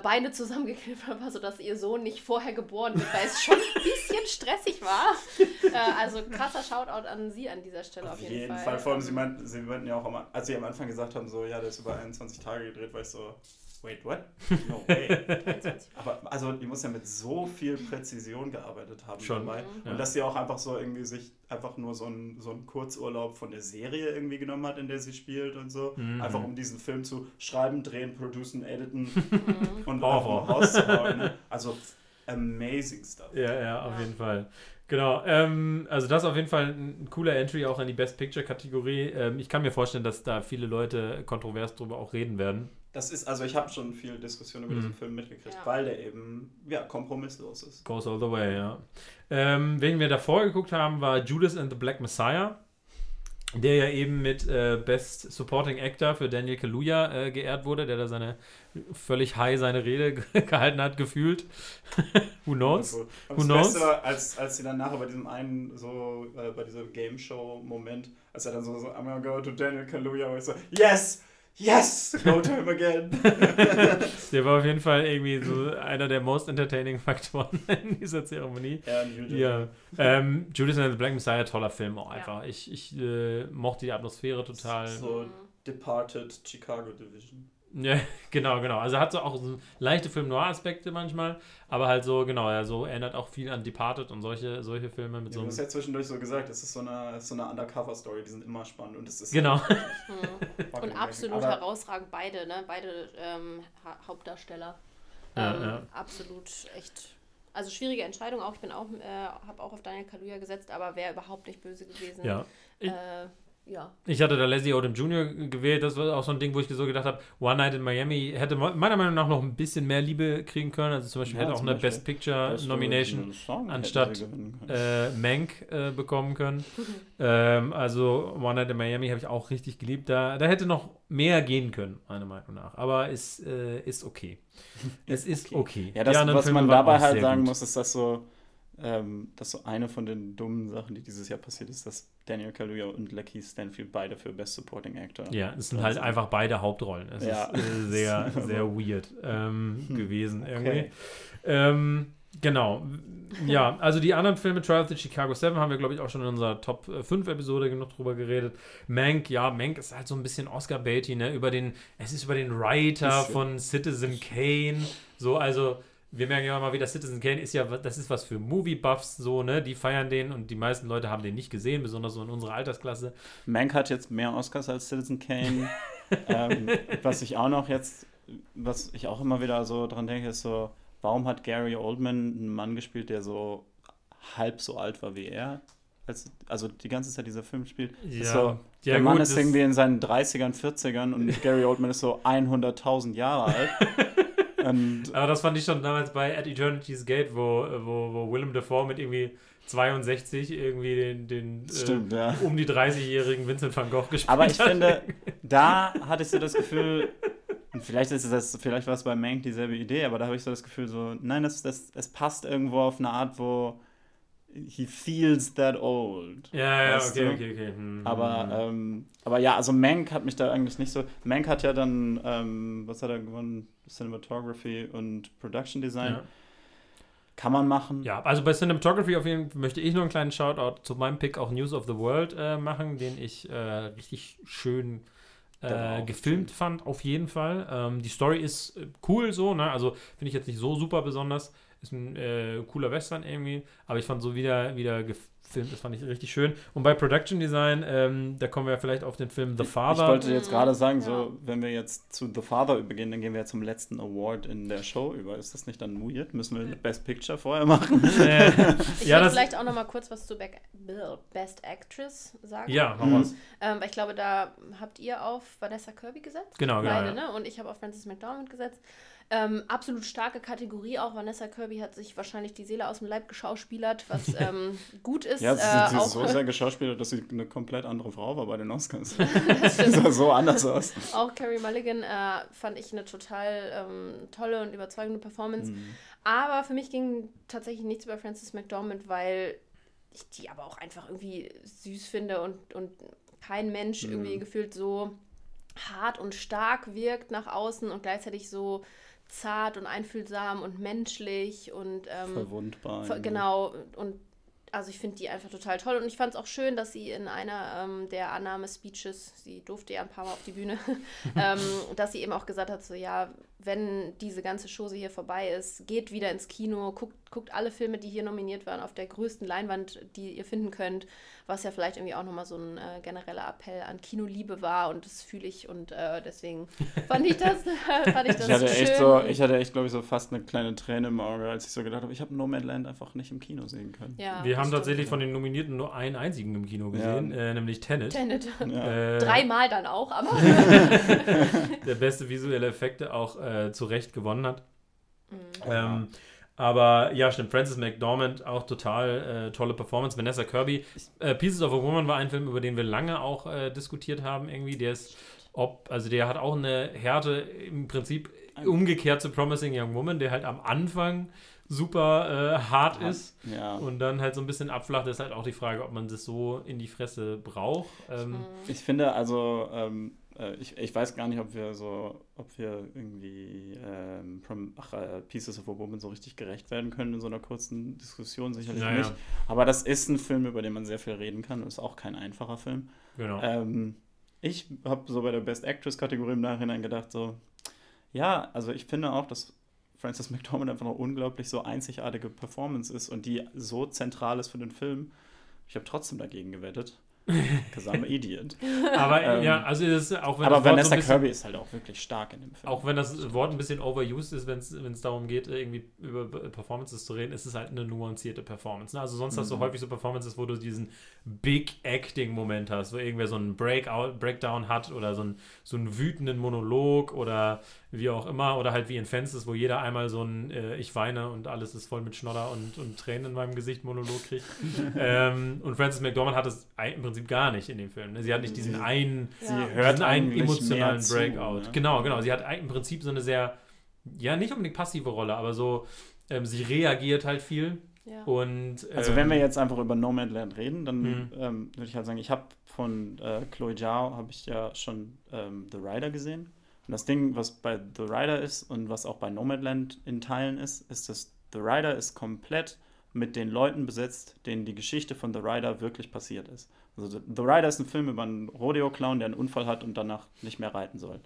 Beine zusammengeknüpft hat, so dass ihr Sohn nicht vorher geboren wird, weil es schon ein bisschen stressig war. Also krasser Shoutout an sie an dieser Stelle auf, Auf jeden, jeden Fall. Fall. Vor allem, sie meinten, sie meinten ja auch, am, als sie am Anfang gesagt haben, so, ja, der ist über 21 Tage gedreht, war ich so, wait, what? No way. 23. Aber also, die muss ja mit so viel Präzision gearbeitet haben Schon, dabei. ja. Und dass sie auch einfach so irgendwie sich einfach nur so einen, so einen Kurzurlaub von der Serie irgendwie genommen hat, in der sie spielt und so. Mhm. Einfach um diesen Film zu schreiben, drehen, producen, editen Mhm. und mal rauszuhauen. Ne? Also amazing stuff. Ja, ja, auf Ja. jeden Fall. Genau, ähm, also das ist auf jeden Fall ein, cooler Entry auch in die Best Picture-Kategorie. Ähm, ich kann mir vorstellen, dass da viele Leute kontrovers drüber auch reden werden. Das ist, also ich habe schon viel Diskussion über Mhm. diesen Film mitgekriegt, Ja. weil der eben, ja, kompromisslos ist. Goes all the way, ja. Ähm, wen wir davor geguckt haben, war Judas and the Black Messiah, der ja eben mit äh, Best Supporting Actor für Daniel Kaluuya äh, geehrt wurde, der da seine völlig high seine Rede gehalten hat, gefühlt. Who knows? Und Who das knows? Beste, als, als sie dann nachher bei diesem einen, so, äh, bei diesem Game Show-Moment, als er dann so, so, I'm gonna go to Daniel Kaluuya, wo ich so, yes, yes, go to him again. Der war auf jeden Fall irgendwie so einer der most entertaining Faktoren in dieser Zeremonie. ja, Jersey. Ja, ähm, Judas and the Black Messiah, toller Film auch Ja. einfach. Ich, ich äh, mochte die Atmosphäre total. So Mhm. Departed Chicago Division. Ja, genau, genau. Also hat so auch so leichte Film-Noir-Aspekte manchmal, aber halt so, genau, ja, so erinnert auch viel an Departed und solche, solche Filme mit Du so hast einem. ja zwischendurch so gesagt, es ist so eine, so eine Undercover-Story, die sind immer spannend und es ist Genau. Mhm. fucking Und amazing. absolut Aber herausragend beide, ne? Beide ähm, ha Hauptdarsteller. Ja, ähm, ja. Absolut echt. Also schwierige Entscheidung auch. Ich bin auch, äh, habe auch auf Daniel Kaluuya gesetzt, aber wäre überhaupt nicht böse gewesen. Ja. Ich- Äh, ja. Ich hatte da Leslie Odom Jr. gewählt. Das war auch so ein Ding, wo ich so gedacht habe, One Night in Miami hätte meiner Meinung nach noch ein bisschen mehr Liebe kriegen können. Also zum Beispiel Ja, hätte auch eine Beispiel. Best Picture Best Nomination anstatt, äh, Mank äh, bekommen können. ähm, also One Night in Miami habe ich auch richtig geliebt. Da, da hätte noch mehr gehen können, meiner Meinung nach. Aber ist, äh, ist okay. Es ist okay. Ja, Die das, was Filme man dabei halt sagen gut. muss, ist, dass so, ähm, dass so eine von den dummen Sachen, die dieses Jahr passiert ist, dass Daniel Kaluuya und Lucky Stanfield beide für Best Supporting Actor. Ja, es sind halt sind. einfach beide Hauptrollen. Es Ja. ist äh, sehr, sehr weird ähm, Hm, gewesen irgendwie. Okay. Ähm, genau. Ja, also die anderen Filme, Trial of the Chicago 7, haben wir, glaube ich, auch schon in unserer Top 5 Episode genug drüber geredet. Mank, ja, Mank ist halt so ein bisschen Oscar-Baity, ne? Über den, es ist über den Writer von Citizen Kane. So, also, wir merken ja mal wieder, Citizen Kane ist ja, das ist was für Movie-Buffs, so, ne? Die feiern den und die meisten Leute haben den nicht gesehen, besonders so in unserer Altersklasse. Mank hat jetzt mehr Oscars als Citizen Kane. ähm, was ich auch noch jetzt, was ich auch immer wieder so dran denke, ist so, warum hat Gary Oldman einen Mann gespielt, der so halb so alt war wie er? Als, also die ganze Zeit dieser Film spielt. Ja, Ist so, ja, der Mann gut, ist das- irgendwie in seinen 30ern, 40ern und Gary Oldman ist so 100.000 Jahre alt. Aber das fand ich schon damals bei At Eternity's Gate, wo, wo, wo Willem Dafoe mit irgendwie 62 irgendwie den, den Stimmt, äh, ja. um die 30-jährigen Vincent van Gogh gespielt Aber ich hat. finde, da hatte ich so das Gefühl, und vielleicht ist es, vielleicht war es bei Mank dieselbe Idee, aber da habe ich so das Gefühl, so, nein, das, das, es passt irgendwo auf eine Art, wo he feels that old. Ja, ja, okay, du? okay, okay. Hm, Aber, hm. ähm, aber ja, also Mank hat mich da eigentlich nicht so. Mank hat ja dann, ähm, was hat er gewonnen? Cinematography und Production Design. ja. Kann man machen. ja, also bei Cinematography auf jeden Fall möchte ich nur einen kleinen Shoutout zu meinem Pick auch News of the World äh, machen, den ich äh, richtig schön äh, gefilmt schön. fand, auf jeden Fall. Ähm, die Story ist äh, cool so, ne? Also finde ich jetzt nicht so super besonders. Ist ein äh, cooler Western irgendwie, aber ich fand so wieder, wieder gefilmt, das fand ich richtig schön. Und bei Production Design, ähm, da kommen wir vielleicht auf den Film The Ich Father. wollte jetzt Mhm, gerade sagen, ja. so, wenn wir jetzt zu The Father übergehen, dann gehen wir ja zum letzten Award in der Show über. Ist das nicht dann weird? Müssen wir Best Picture vorher machen? äh, Ich ja, will das, vielleicht auch noch mal kurz was zu Back Best Actress sagen. ja, hau Mhm. raus. Ähm, weil ich glaube, da habt ihr auf Vanessa Kirby gesetzt. Genau, genau. Beide, Ja. ne? Und ich habe auf Frances McDormand gesetzt. Ähm, absolut starke Kategorie auch. Vanessa Kirby hat sich wahrscheinlich die Seele aus dem Leib geschauspielert, was ähm, gut ist. Ja, sie, äh, ist so sehr geschauspielert, dass sie eine komplett andere Frau war bei den Oscars. das sah so anders aus. Auch Carrie Mulligan äh, fand ich eine total ähm, tolle und überzeugende Performance. Mhm. Aber für mich ging tatsächlich nichts über Frances McDormand, weil ich die aber auch einfach irgendwie süß finde und, und kein Mensch Mhm. irgendwie gefühlt so hart und stark wirkt nach außen und gleichzeitig so zart und einfühlsam und menschlich und ähm, Verwundbar. Ver-. Genau, und also ich finde die einfach total toll. Und ich fand es auch schön, dass sie in einer ähm, der Annahme-Speeches, sie durfte ja ein paar Mal auf die Bühne, ähm, dass sie eben auch gesagt hat, so ja, wenn diese ganze Chose hier vorbei ist, geht wieder ins Kino, guckt, guckt alle Filme, die hier nominiert waren, auf der größten Leinwand, die ihr finden könnt, was ja vielleicht irgendwie auch nochmal so ein äh, genereller Appell an Kinoliebe war und das fühle ich und äh, deswegen fand ich das, fand ich das Ich hatte schön. echt so, ich hatte echt, glaube ich, so fast eine kleine Träne im Auge, als ich so gedacht habe, ich habe Nomadland einfach nicht im Kino sehen können. ja, Wir haben stimmt. tatsächlich von den Nominierten nur einen einzigen im Kino gesehen, äh, nämlich Tenet. Tenet. Ja. Äh, Dreimal dann auch, aber. der beste visuelle Effekte auch äh, zu Recht gewonnen hat. Mhm. Ähm, aber ja, stimmt. Frances McDormand auch total äh, tolle Performance. Vanessa Kirby. Äh, Pieces of a Woman war ein Film, über den wir lange auch äh, diskutiert haben. Irgendwie, der ist, ob, also der hat auch eine Härte im Prinzip umgekehrt zu Promising Young Woman, der halt am Anfang super äh, hart ist Ja. und dann halt so ein bisschen abflacht. ist halt auch die Frage, ob man das so in die Fresse braucht. Ähm, Ich finde also, ähm, äh, ich, ich weiß gar nicht, ob wir so, ob wir irgendwie ähm, Prom- ach, äh, Pieces of a Woman so richtig gerecht werden können in so einer kurzen Diskussion, sicherlich Naja. nicht. Aber das ist ein Film, über den man sehr viel reden kann und ist auch kein einfacher Film. genau. Ähm, ich habe so bei der Best Actress-Kategorie im Nachhinein gedacht, so, ja, also ich finde auch, dass Frances McDormand einfach eine unglaublich so einzigartige Performance ist und die so zentral ist für den Film. Ich habe trotzdem dagegen gewettet. Because I'm an idiot. Aber ähm, ja, also ist auch wenn Aber so Vanessa ein bisschen, Kirby ist halt auch wirklich stark in dem Film. Auch wenn das Wort ein bisschen overused ist, wenn es darum geht, irgendwie über Performances zu reden, ist es halt eine nuancierte Performance. Ne? Also sonst hast du Mhm. häufig so Performances, wo du diesen Big Acting-Moment hast, wo irgendwer so einen Breakout, Breakdown hat oder so einen, so einen wütenden Monolog oder wie auch immer. Oder halt wie in Fences, wo jeder einmal so ein äh, Ich weine und alles ist voll mit Schnodder und, und Tränen in meinem Gesicht Monolog kriegt. ähm, und Frances McDormand hat es im Prinzip gar nicht in dem Film. Ne? Sie hat nicht diesen Sie- einen Sie Ja. hört diesen einen emotionalen zu, Breakout. ne? Genau, genau. Sie hat im Prinzip so eine sehr, ja, nicht unbedingt passive Rolle, aber so, ähm, sie reagiert halt viel. Ja. Und, Also ähm, wenn wir jetzt einfach über Nomadland reden, dann Mhm. ähm, würde ich halt sagen, ich habe von äh, Chloe Zhao habe ich ja schon ähm, The Rider gesehen. Und das Ding, was bei The Rider ist und was auch bei Nomadland in Teilen ist, ist, dass The Rider ist komplett mit den Leuten besetzt, denen die Geschichte von The Rider wirklich passiert ist. Also The Rider ist ein Film über einen Rodeo-Clown, der einen Unfall hat und danach nicht mehr reiten soll.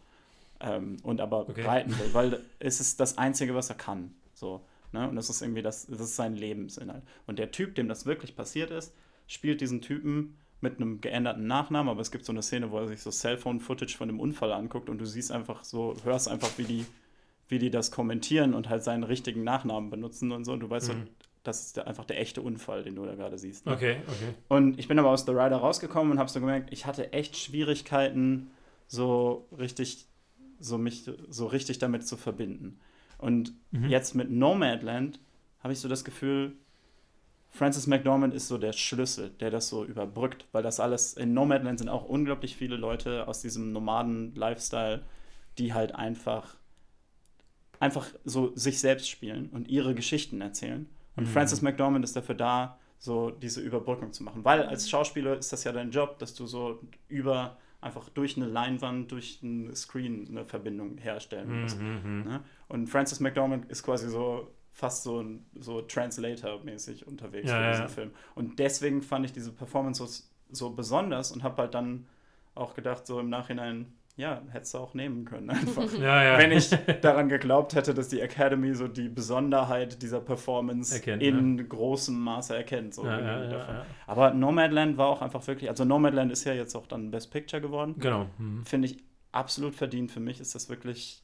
Ähm, und aber Okay. reiten will, weil es ist das Einzige, was er kann. So, ne? Und das ist irgendwie das, das ist sein Lebensinhalt. Und der Typ, dem das wirklich passiert ist, spielt diesen Typen mit einem geänderten Nachnamen, aber es gibt so eine Szene, wo er sich so Cellphone-Footage von dem Unfall anguckt und du siehst einfach so, hörst einfach, wie die, wie die das kommentieren und halt seinen richtigen Nachnamen benutzen und so. Und du weißt so, Mhm. Das ist der, einfach der echte Unfall, den du da gerade siehst. Ne? Okay, okay. Und ich bin aber aus The Rider rausgekommen und habe so gemerkt, ich hatte echt Schwierigkeiten, so richtig, so mich so richtig damit zu verbinden. Und Mhm. jetzt mit Nomadland habe ich so das Gefühl, Francis McDormand ist so der Schlüssel, der das so überbrückt, weil das alles in Nomadland sind auch unglaublich viele Leute aus diesem Nomaden-Lifestyle, die halt einfach einfach so sich selbst spielen und ihre Geschichten erzählen. Und Mhm. Francis McDormand ist dafür da, so diese Überbrückung zu machen. Weil als Schauspieler ist das ja dein Job, dass du so über einfach durch eine Leinwand, durch einen Screen eine Verbindung herstellen musst. Mhm, mhm. Ne? Und Francis McDormand ist quasi so fast so, ein- so Translator-mäßig unterwegs Ja, für diesen ja. Film. Und deswegen fand ich diese Performance so, so besonders und habe halt dann auch gedacht, so im Nachhinein, ja, hättest du auch nehmen können einfach. Ja, ja. Wenn ich daran geglaubt hätte, dass die Academy so die Besonderheit dieser Performance Erkennt, in großem Maße erkennt. So ja, ja, ja. Aber Nomadland war auch einfach wirklich, also Nomadland ist ja jetzt auch dann Best Picture geworden Genau. Mhm. finde ich absolut verdient. Für mich ist das wirklich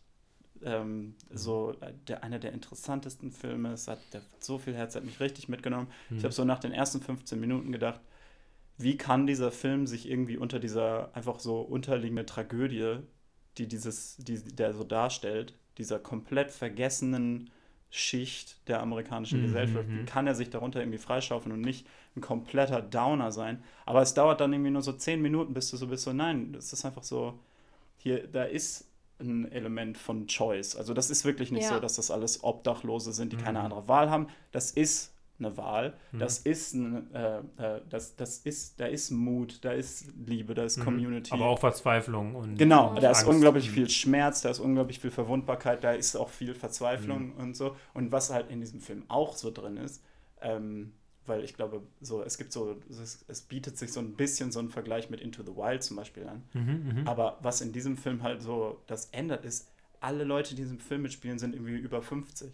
ähm, so äh, der, einer der interessantesten Filme. Es hat so viel Herz, hat mich richtig mitgenommen. Ich Mhm. habe so nach den ersten 15 Minuten gedacht, wie kann dieser Film sich irgendwie unter dieser einfach so unterliegende Tragödie, die dieses, die der so darstellt, dieser komplett vergessenen Schicht der amerikanischen Mhm, Gesellschaft, mhm. kann er sich darunter irgendwie freischaufeln und nicht ein kompletter Downer sein. Aber es dauert dann irgendwie nur so zehn Minuten, bis du so bist, so nein, das ist einfach so, hier, da ist ein Element von Choice. Also das ist wirklich nicht Ja. so, dass das alles Obdachlose sind, die keine Mhm. andere Wahl haben. Das ist eine Wahl, das ist ein, äh, äh, das, das ist, da ist Mut, da ist Liebe, da ist Mhm. Community. Aber auch Verzweiflung und Genau, Mhm. da ist Angst. unglaublich Mhm. viel Schmerz, da ist unglaublich viel Verwundbarkeit, da ist auch viel Verzweiflung Mhm. und so. Und was halt in diesem Film auch so drin ist, ähm, weil ich glaube, so, es gibt so, es, es bietet sich so ein bisschen so ein Vergleich mit Into the Wild zum Beispiel an. Mhm, mhm. Aber was in diesem Film halt so das ändert, ist, alle Leute, die in diesem Film mitspielen, sind irgendwie über 50.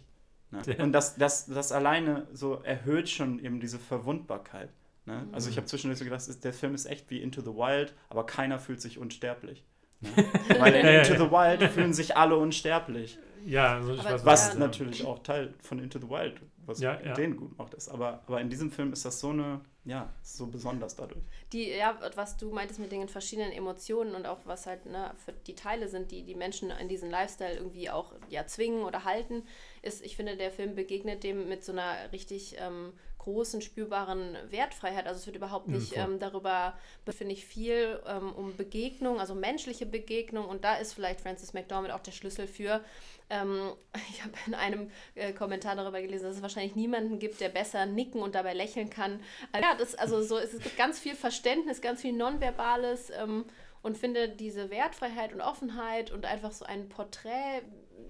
Ne? Und das, das, das alleine so erhöht schon eben diese Verwundbarkeit. Ne? Also ich Mhm. habe zwischendurch so gedacht, der Film ist echt wie Into the Wild, aber keiner fühlt sich unsterblich. Ne? Weil in Into the Wild fühlen sich alle unsterblich. Ja, also ich Aber weiß, Was Ja. natürlich auch Teil von Into the Wild, was Ja, ja. den gut macht ist. Aber, aber in diesem Film ist das so eine, ja, so besonders dadurch. Die, ja, was du meintest mit den verschiedenen Emotionen und auch was halt ne, für die Teile sind, die die Menschen in diesen Lifestyle irgendwie auch ja, zwingen oder halten, ist, ich finde, der Film begegnet dem mit so einer richtig ähm, großen, spürbaren Wertfreiheit. Also es wird überhaupt nicht ähm, darüber, finde ich, viel ähm, um Begegnung, also menschliche Begegnung und da ist vielleicht Francis McDormand auch der Schlüssel für. Ähm, ich habe in einem äh, Kommentar darüber gelesen, dass es wahrscheinlich niemanden gibt, der besser nicken und dabei lächeln kann. Also, ja, das, also so, es gibt ganz viel Verständnis, ganz viel Nonverbales ähm, und finde diese Wertfreiheit und Offenheit und einfach so ein Porträt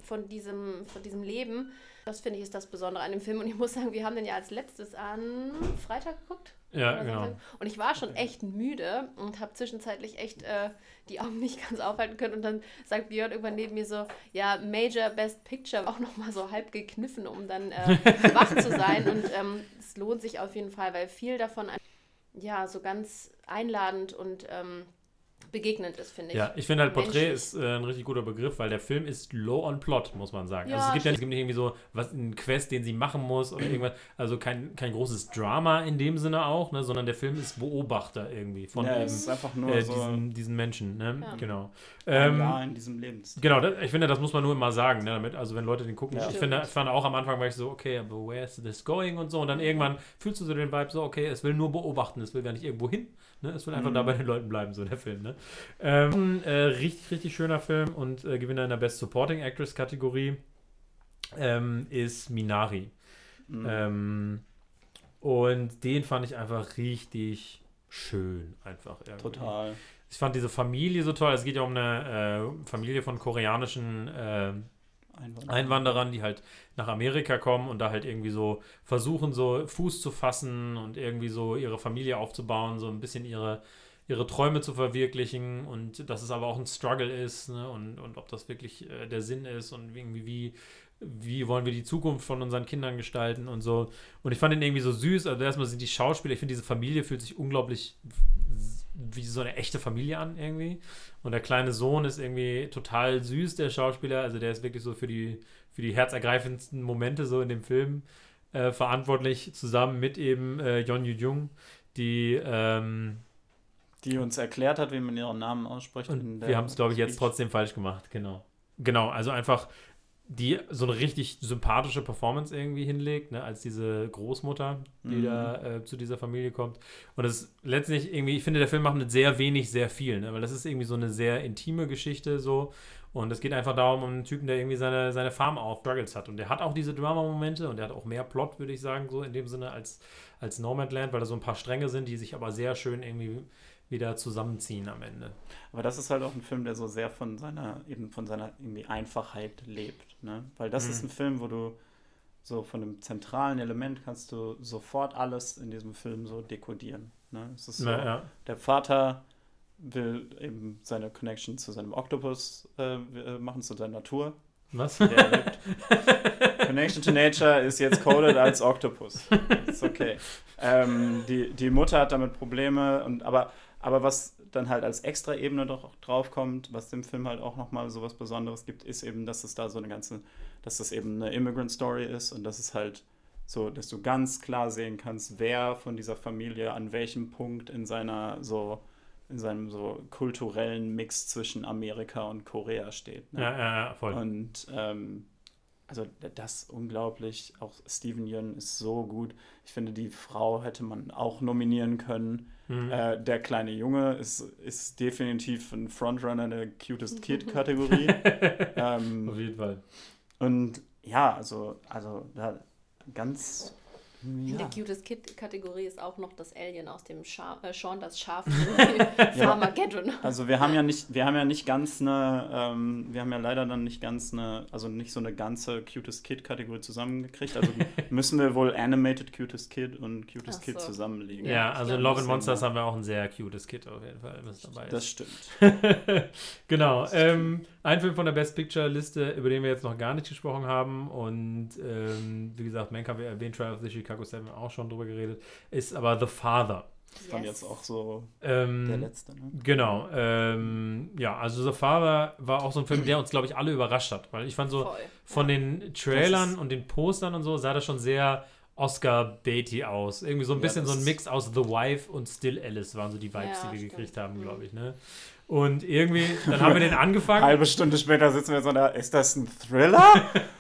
von diesem, von diesem Leben, das finde ich ist das Besondere an dem Film. Und ich muss sagen, wir haben den ja als letztes an Freitag geguckt. Ja, genau. Und ich war schon echt müde und habe zwischenzeitlich echt äh, die Augen nicht ganz aufhalten können. Und dann sagt Björn irgendwann neben mir so, ja, Major Best Picture, auch nochmal so halb gekniffen, um dann äh, wach zu sein. Und ähm, es lohnt sich auf jeden Fall, weil viel davon ja so ganz einladend und ähm, begegnend ist, finde ich. Ja, ich finde halt Porträt ist äh, ein richtig guter Begriff, weil der Film ist low on plot, muss man sagen. Ja, also es gibt ja es gibt nicht irgendwie so was ein Quest, den sie machen muss oder irgendwas, also kein, kein großes Drama in dem Sinne auch, ne, sondern der Film ist Beobachter irgendwie von ja, eben, es ist einfach nur äh, so diesen, diesen Menschen, ne? Ja. Genau. Ähm, Jahr in diesem Lebensstil. Genau, das, ich finde, das muss man nur immer sagen, ne, damit, also wenn Leute den gucken, Ja. ich finde, ich fand auch am Anfang war ich so, okay, aber where is this going und so und dann irgendwann fühlst du so den Vibe so, okay, es will nur beobachten, es will gar nicht irgendwo hin, ne, es will einfach Mhm. da bei den Leuten bleiben, so der Film, ne. Ähm, äh, richtig, richtig schöner Film und äh, Gewinner in der Best Supporting Actress Kategorie ähm, ist Minari. Mhm. Ähm, und den fand ich einfach richtig schön, einfach irgendwie. Total. Ich fand diese Familie so toll. Es geht ja um eine äh, Familie von koreanischen äh, Einwanderer. Einwanderern, die halt nach Amerika kommen und da halt irgendwie so versuchen, so Fuß zu fassen und irgendwie so ihre Familie aufzubauen, so ein bisschen ihre, ihre Träume zu verwirklichen und dass es aber auch ein Struggle ist ne? und, und ob das wirklich äh, der Sinn ist und irgendwie wie, wie wollen wir die Zukunft von unseren Kindern gestalten und so. Und ich fand ihn irgendwie so süß. Also erstmal sind die Schauspieler, ich finde diese Familie fühlt sich unglaublich wie so eine echte Familie an irgendwie. Und der kleine Sohn ist irgendwie total süß, der Schauspieler. Also der ist wirklich so für die, für die herzergreifendsten Momente so in dem Film äh, verantwortlich, zusammen mit eben äh, Yeon Yu Jung, die ähm, Die uns erklärt hat, wie man ihren Namen ausspricht. und wir haben es, glaube ich, jetzt trotzdem falsch gemacht, genau. Genau, also einfach die so eine richtig sympathische Performance irgendwie hinlegt, ne, als diese Großmutter, die Mhm. da äh, zu dieser Familie kommt. Und es ist letztlich irgendwie, ich finde, der Film macht mit sehr wenig sehr viel, ne, weil das ist irgendwie so eine sehr intime Geschichte so. Und es geht einfach darum, um einen Typen, der irgendwie seine, seine Farm auf Struggles hat. Und der hat auch diese Drama-Momente und der hat auch mehr Plot, würde ich sagen, so in dem Sinne als, als Nomadland, weil da so ein paar Stränge sind, die sich aber sehr schön irgendwie wieder zusammenziehen am Ende. Aber das ist halt auch ein Film, der so sehr von seiner, eben von seiner irgendwie Einfachheit lebt. Ne? Weil das Mhm. ist ein Film, wo du so von einem zentralen Element kannst du sofort alles in diesem Film so dekodieren. Ne? Es ist so, Na, ja. der Vater will eben seine Connection zu seinem Oktopus äh, äh, machen, zu seiner Natur. Was? Connection to Nature ist jetzt coded als Octopus. Ist okay. Ähm, die, die Mutter hat damit Probleme, und, aber, aber was dann halt als extra Ebene doch draufkommt, was dem Film halt auch nochmal so was Besonderes gibt, ist eben, dass es da so eine ganze, dass das eben eine Immigrant Story ist und dass es halt so, dass du ganz klar sehen kannst, wer von dieser Familie an welchem Punkt in seiner so in seinem so kulturellen Mix zwischen Amerika und Korea steht. Ne? Ja, ja, ja, voll. Und ähm, also das ist unglaublich. Auch Steven Yeun ist so gut. Ich finde, die Frau hätte man auch nominieren können. Mhm. Äh, der kleine Junge ist, ist definitiv ein Frontrunner der Cutest Kid-Kategorie. ähm, Auf jeden Fall. und ja, also, also da ganz. In Ja. der Cutest Kid-Kategorie ist auch noch das Alien aus dem Scha äh, Sean das Schaf Farmageddon. Also wir haben ja nicht, wir haben ja nicht ganz eine, ähm, wir haben ja leider dann nicht ganz eine, also nicht so eine ganze Cutest Kid-Kategorie zusammengekriegt. Also müssen wir wohl Animated Cutest Kid und Cutest Ach Kid so. zusammenlegen. Ja, also glaub, Love and Monsters haben wir auch ein sehr cutes Kid auf jeden Fall, was dabei ist. Das stimmt. genau. Ähm, ein Film von der Best Picture-Liste, über den wir jetzt noch gar nicht gesprochen haben. Und ähm, wie gesagt, Mank haben wir erwähnt, Trial of the Chicago 7 auch schon drüber geredet, ist aber The Father. Das fand jetzt auch so Ähm, der letzte. Ne? Genau. Ähm, ja, also The Father war auch so ein Film, der uns, glaube ich, alle überrascht hat. Weil ich fand so, Voll. von den Trailern und den Postern und so sah das schon sehr Oscar-Beatty aus. Irgendwie so ein Ja, bisschen so ein Mix aus The Wife und Still Alice waren so die Vibes, Ja, die wir stimmt. gekriegt haben, Mhm. glaube ich. Ne? Und irgendwie, dann haben wir den angefangen. Halbe Stunde später sitzen wir so da, ist das ein Thriller?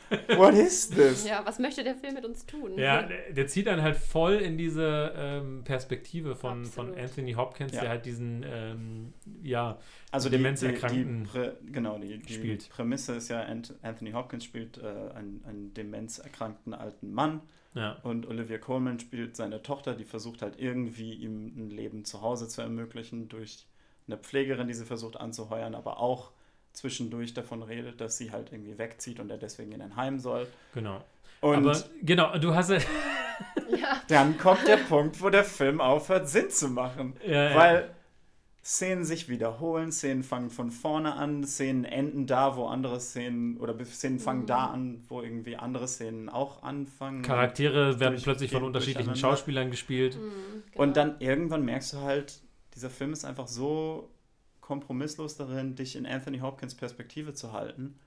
What is this? Ja, was möchte der Film mit uns tun? Ja, der, der zieht dann halt voll in diese ähm, Perspektive von, von. Anthony Hopkins, Ja. der halt diesen, ähm, ja, Also die, die, die, Demenzerkrankten Prä, genau, die, die spielt. Prämisse ist ja, Ant- Anthony Hopkins spielt äh, einen, einen demenzerkrankten alten Mann ja, und Olivia Colman spielt seine Tochter, die versucht halt irgendwie ihm ein Leben zu Hause zu ermöglichen durch eine Pflegerin, die sie versucht anzuheuern, aber auch zwischendurch davon redet, dass sie halt irgendwie wegzieht und er deswegen in ein Heim soll. genau. Und Aber genau, du hast ja, Ja, dann kommt der Punkt, wo der Film aufhört, Sinn zu machen. ja, ja. Weil Szenen sich wiederholen, Szenen fangen von vorne an, Szenen enden da, wo andere Szenen, oder Szenen fangen Mhm. da an, wo irgendwie andere Szenen auch anfangen. Charaktere werden plötzlich von unterschiedlichen. Schauspielern gespielt. mhm, genau. Und dann irgendwann merkst du halt, dieser Film ist einfach so kompromisslos darin, dich in Anthony Hopkins Perspektive zu halten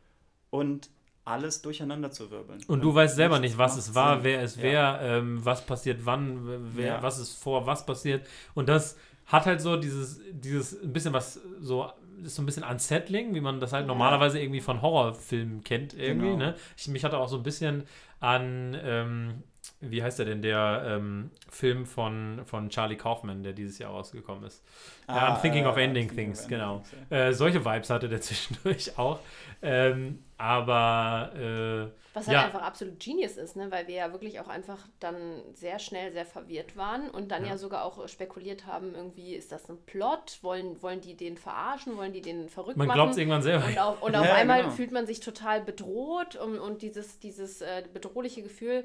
und alles durcheinander zu wirbeln. Und du weißt selber nicht, was es war, Sinn. wer es Ja. wer, ähm, was passiert wann, wer, Ja. was ist vor, was passiert. Und das hat halt so dieses, dieses ein bisschen was so, ist so ein bisschen unsettling, wie man das halt Ja. normalerweise irgendwie von Horrorfilmen kennt irgendwie. Genau. Ne? Ich, mich hatte auch so ein bisschen an, ähm, wie heißt der denn, der ähm, Film von, von Charlie Kaufman, der dieses Jahr rausgekommen ist. Ja, I'm thinking of ending Ah, Thinking things, of genau. Ending Things, ja. Äh, solche Vibes hatte der zwischendurch auch. Ähm, aber äh, Was halt Ja. einfach absolut Genius ist, ne? weil wir ja wirklich auch einfach dann sehr schnell sehr verwirrt waren und dann Ja. ja, sogar auch spekuliert haben, irgendwie ist das ein Plot, wollen, wollen die den verarschen, wollen die den verrückt man machen? glaubt es irgendwann selber. Und, auf, und auf Ja, einmal genau. fühlt man sich total bedroht und, und dieses, dieses äh, bedrohliche Gefühl,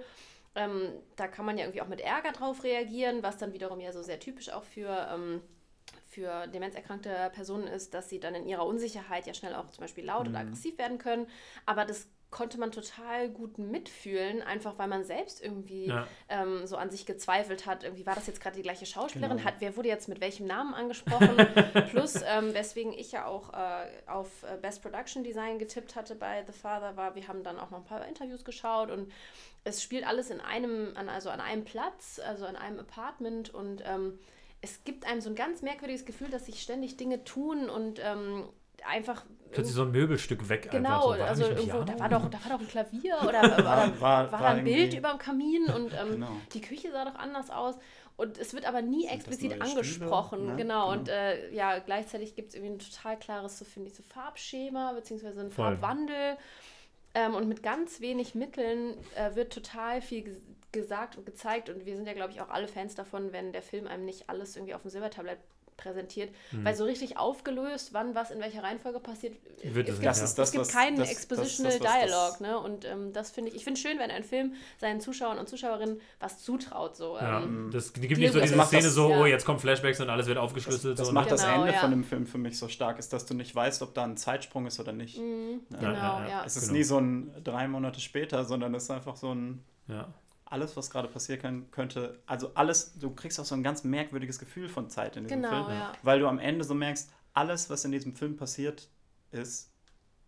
ähm, da kann man ja irgendwie auch mit Ärger drauf reagieren, was dann wiederum ja so sehr typisch auch für, ähm, für demenzerkrankte Personen ist, dass sie dann in ihrer Unsicherheit ja schnell auch zum Beispiel laut oder Mhm. aggressiv werden können. Aber das konnte man total gut mitfühlen, einfach weil man selbst irgendwie Ja. ähm, so an sich gezweifelt hat. Irgendwie war das jetzt gerade die gleiche Schauspielerin? Genau. Hat, wer wurde jetzt mit welchem Namen angesprochen? Plus, ähm, weswegen ich ja auch äh, auf äh, Best Production Design getippt hatte bei The Father, war, wir haben dann auch noch ein paar Interviews geschaut und es spielt alles in einem, an, also an einem Platz, also an einem Apartment und ähm, es gibt einem so ein ganz merkwürdiges Gefühl, dass sich ständig Dinge tun und ähm, einfach Plötzlich so ein Möbelstück weg. Genau, einfach so. War also irgendwo, da war, doch, da war doch ein Klavier oder, war, war- da war ein Bild über dem Kamin und ähm, Genau. die Küche sah doch anders aus. Und es wird aber nie Sind explizit neue Stühle? angesprochen. Ne? Genau. Genau. Und äh, ja, gleichzeitig gibt es irgendwie ein total klares, so finde ich, so Farbschema, beziehungsweise ein Voll. Farbwandel. Ähm, und mit ganz wenig Mitteln äh, wird total viel ges gesagt und gezeigt. Und wir sind ja, glaube ich, auch alle Fans davon, wenn der Film einem nicht alles irgendwie auf dem Silbertablett präsentiert. Mhm. Weil so richtig aufgelöst, wann was in welcher Reihenfolge passiert, Wird es Das ja. ist das, es gibt was, keinen das, Expositional das, das, Dialog, ne? Und ähm, das finde ich, ich finde schön, wenn ein Film seinen Zuschauern und Zuschauerinnen was zutraut. So, Ja, ähm, das die gibt nicht so Das diese Szene das- so, ja. oh, jetzt kommen Flashbacks und alles wird aufgeschlüsselt. Das, das so, macht ne? das Genau, Ende ja. von dem Film für mich so stark, ist, dass du nicht weißt, ob da ein Zeitsprung ist oder nicht. mhm, Ja. genau, Ja, ja. ja, Es ist Genau. nie so ein drei Monate später, sondern es ist einfach so ein ja. Alles, was gerade passieren kann, könnte, also alles, du kriegst auch so ein ganz merkwürdiges Gefühl von Zeit in diesem Genau, Film, ja. weil du am Ende so merkst, alles, was in diesem Film passiert ist,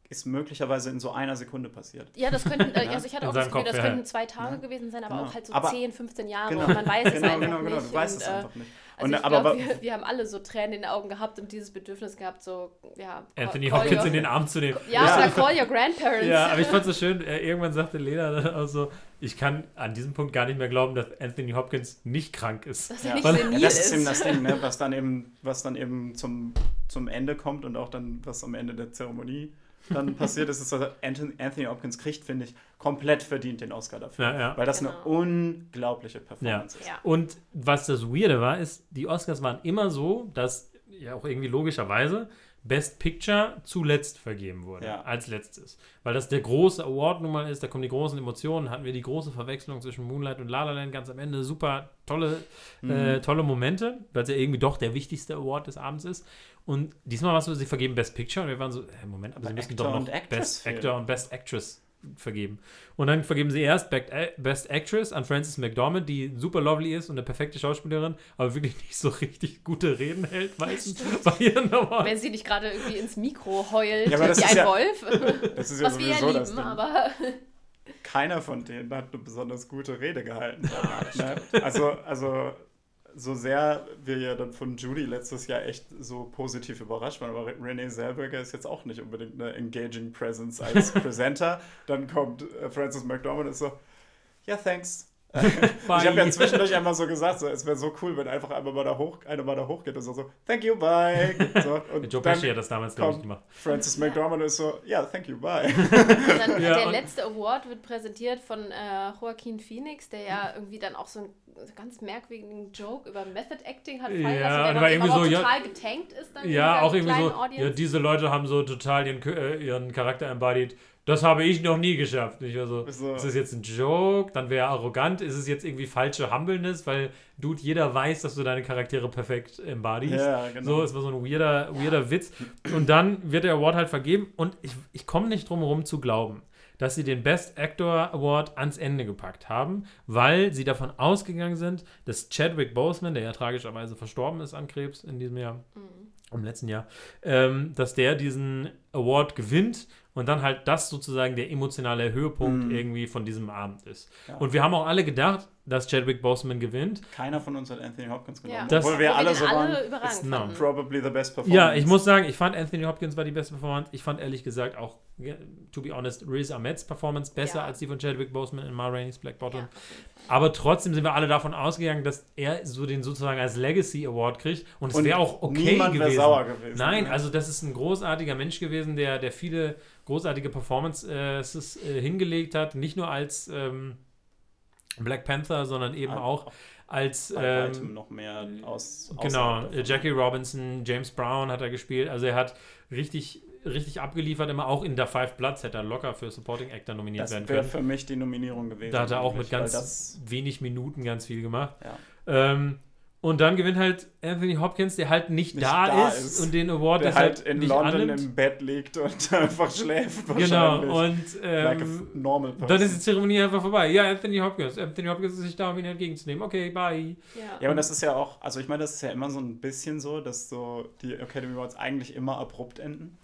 ist möglicherweise in so einer Sekunde passiert. Ja, das könnten, äh, Ja, also ich hatte in auch das Gefühl, Kopf, das ja. könnten zwei Tage Ja. gewesen sein, aber Genau. auch halt so Aber- 10, 15 Jahre Genau. und man weiß es genau, einfach genau, genau. nicht. Du weißt und, es äh, einfach nicht. Also Und, ich aber glaube, wa- wir, wir haben alle so Tränen in den Augen gehabt und dieses Bedürfnis gehabt, so, ja. Anthony Hopkins your, in den Arm zu nehmen. Ja, Ja. oder call your grandparents. Ja, aber ich fand es so schön, äh, irgendwann sagte Lena dann auch so, ich kann an diesem Punkt gar nicht mehr glauben, dass Anthony Hopkins nicht krank ist. Dass er Ja. nicht Weil- senil das ist ist. eben das Ding, ne? was dann eben, was dann eben zum, zum Ende kommt und auch dann, was am Ende der Zeremonie dann passiert ist, ist, dass Anthony, Anthony Hopkins kriegt, finde ich, komplett verdient den Oscar dafür. Ja, ja. Weil das Genau. eine unglaubliche Performance ist. Ja. Und was das Weirde war, ist, die Oscars waren immer so, dass ja auch irgendwie logischerweise Best Picture zuletzt vergeben wurde, Ja. als letztes. Weil das der große Award nun mal ist, da kommen die großen Emotionen, hatten wir die große Verwechslung zwischen Moonlight und La La Land ganz am Ende, super tolle, Mhm. äh, tolle Momente, weil es ja irgendwie doch der wichtigste Award des Abends ist. Und diesmal war es so, sie vergeben Best Picture und wir waren so, äh, Moment, aber, Aber sie müssen Actor doch noch Actress Best. Actor und Best Actress vergeben. Und dann vergeben sie erst äh, Best Actress an Frances McDormand, die super lovely ist und eine perfekte Schauspielerin, aber wirklich nicht so richtig gute Reden hält meistens bei ihren Awards. Wenn sie nicht gerade irgendwie ins Mikro heult, Ja, das wie ein ja- Wolf. Das ist ja was wir ja das lieben, Ding. aber Keiner von denen hat eine besonders gute Rede gehalten. ne? Also, also so sehr wir ja dann von Judy letztes Jahr echt so positiv überrascht waren, aber Renee Zellweger ist jetzt auch nicht unbedingt eine engaging Presence als Presenter. Dann kommt äh, Frances McDormand und ist so, ja, thanks. ich habe ja zwischendurch einmal so gesagt, so, es wäre so cool, wenn einfach einmal mal da hoch, einer mal da hochgeht und so, so thank you, bye. So, und Joe Pesci hat das damals, glaube ich, gemacht. Frances McDormand ist so, ja, thank you, bye. Und dann Ja, der und- letzte Award wird präsentiert von äh, Joaquin Phoenix, der ja irgendwie dann auch so einen ganz merkwürdigen Joke über Method Acting hat fallen Ja, lassen, der war irgendwie so, ja- total getankt ist dann Ja, auch irgendwie so, kleinen ja, Audience. diese Leute haben so total ihren, äh, ihren Charakter embodied. Das habe ich noch nie geschafft. Ich war so, So. ist das jetzt ein Joke? Dann wäre er arrogant. Ist es jetzt irgendwie falsche Humbleness? Weil, Dude, jeder weiß, dass du deine Charaktere perfekt embodiest. Ja, genau. So, es war so ein weirder, weirder Witz. Und dann wird der Award halt vergeben und ich, ich komme nicht drum herum zu glauben, dass sie den Best Actor Award ans Ende gepackt haben, weil sie davon ausgegangen sind, dass Chadwick Boseman, der ja tragischerweise verstorben ist an Krebs in diesem Jahr, im letzten Jahr, ähm, dass der diesen Award gewinnt und dann halt das sozusagen der emotionale Höhepunkt Mhm. irgendwie von diesem Abend ist. Ja. Und wir haben auch alle gedacht, dass Chadwick Boseman gewinnt. Keiner von uns hat Anthony Hopkins genommen. ja. Das- obwohl wir alle so waren. überragend ist fanden. Probably the best performance. Ja, ich muss sagen, ich fand Anthony Hopkins war die beste Performance. Ich fand ehrlich gesagt auch, to be honest, Riz Ahmeds Performance besser Ja. als die von Chadwick Boseman in Ma Rainey's Black Bottom. Ja. Aber trotzdem sind wir alle davon ausgegangen, dass er so den sozusagen als Legacy Award kriegt. Und es wäre auch okay niemand gewesen. sauer gewesen, Nein, ne? also das ist ein großartiger Mensch gewesen, der, der viele großartige Performances äh, hingelegt hat. Nicht nur als ähm, Black Panther, sondern eben Ah, auch als ähm, noch mehr aus. Genau. Jackie Robinson, James Brown hat er gespielt. Also er hat richtig, richtig abgeliefert, immer auch in der Five Bloods hätte er locker für Supporting Actor nominiert Das werden wäre können. für mich die Nominierung gewesen. Da hat er auch mit ganz Das, wenig Minuten ganz viel gemacht. ja. Ähm, und dann gewinnt halt Anthony Hopkins, der halt nicht, Nicht da, da ist, ist. und den Award Der halt in nicht London annimmt. im Bett liegt und einfach schläft. Genau, wahrscheinlich. und like a ähm, normal person. dann ist die Zeremonie einfach vorbei. Ja, Anthony Hopkins. Anthony Hopkins ist nicht da, um ihn entgegenzunehmen. Okay, bye. Ja. Ja, und das ist ja auch, also ich meine, das ist ja immer so ein bisschen so, dass so die Academy Awards eigentlich immer abrupt enden.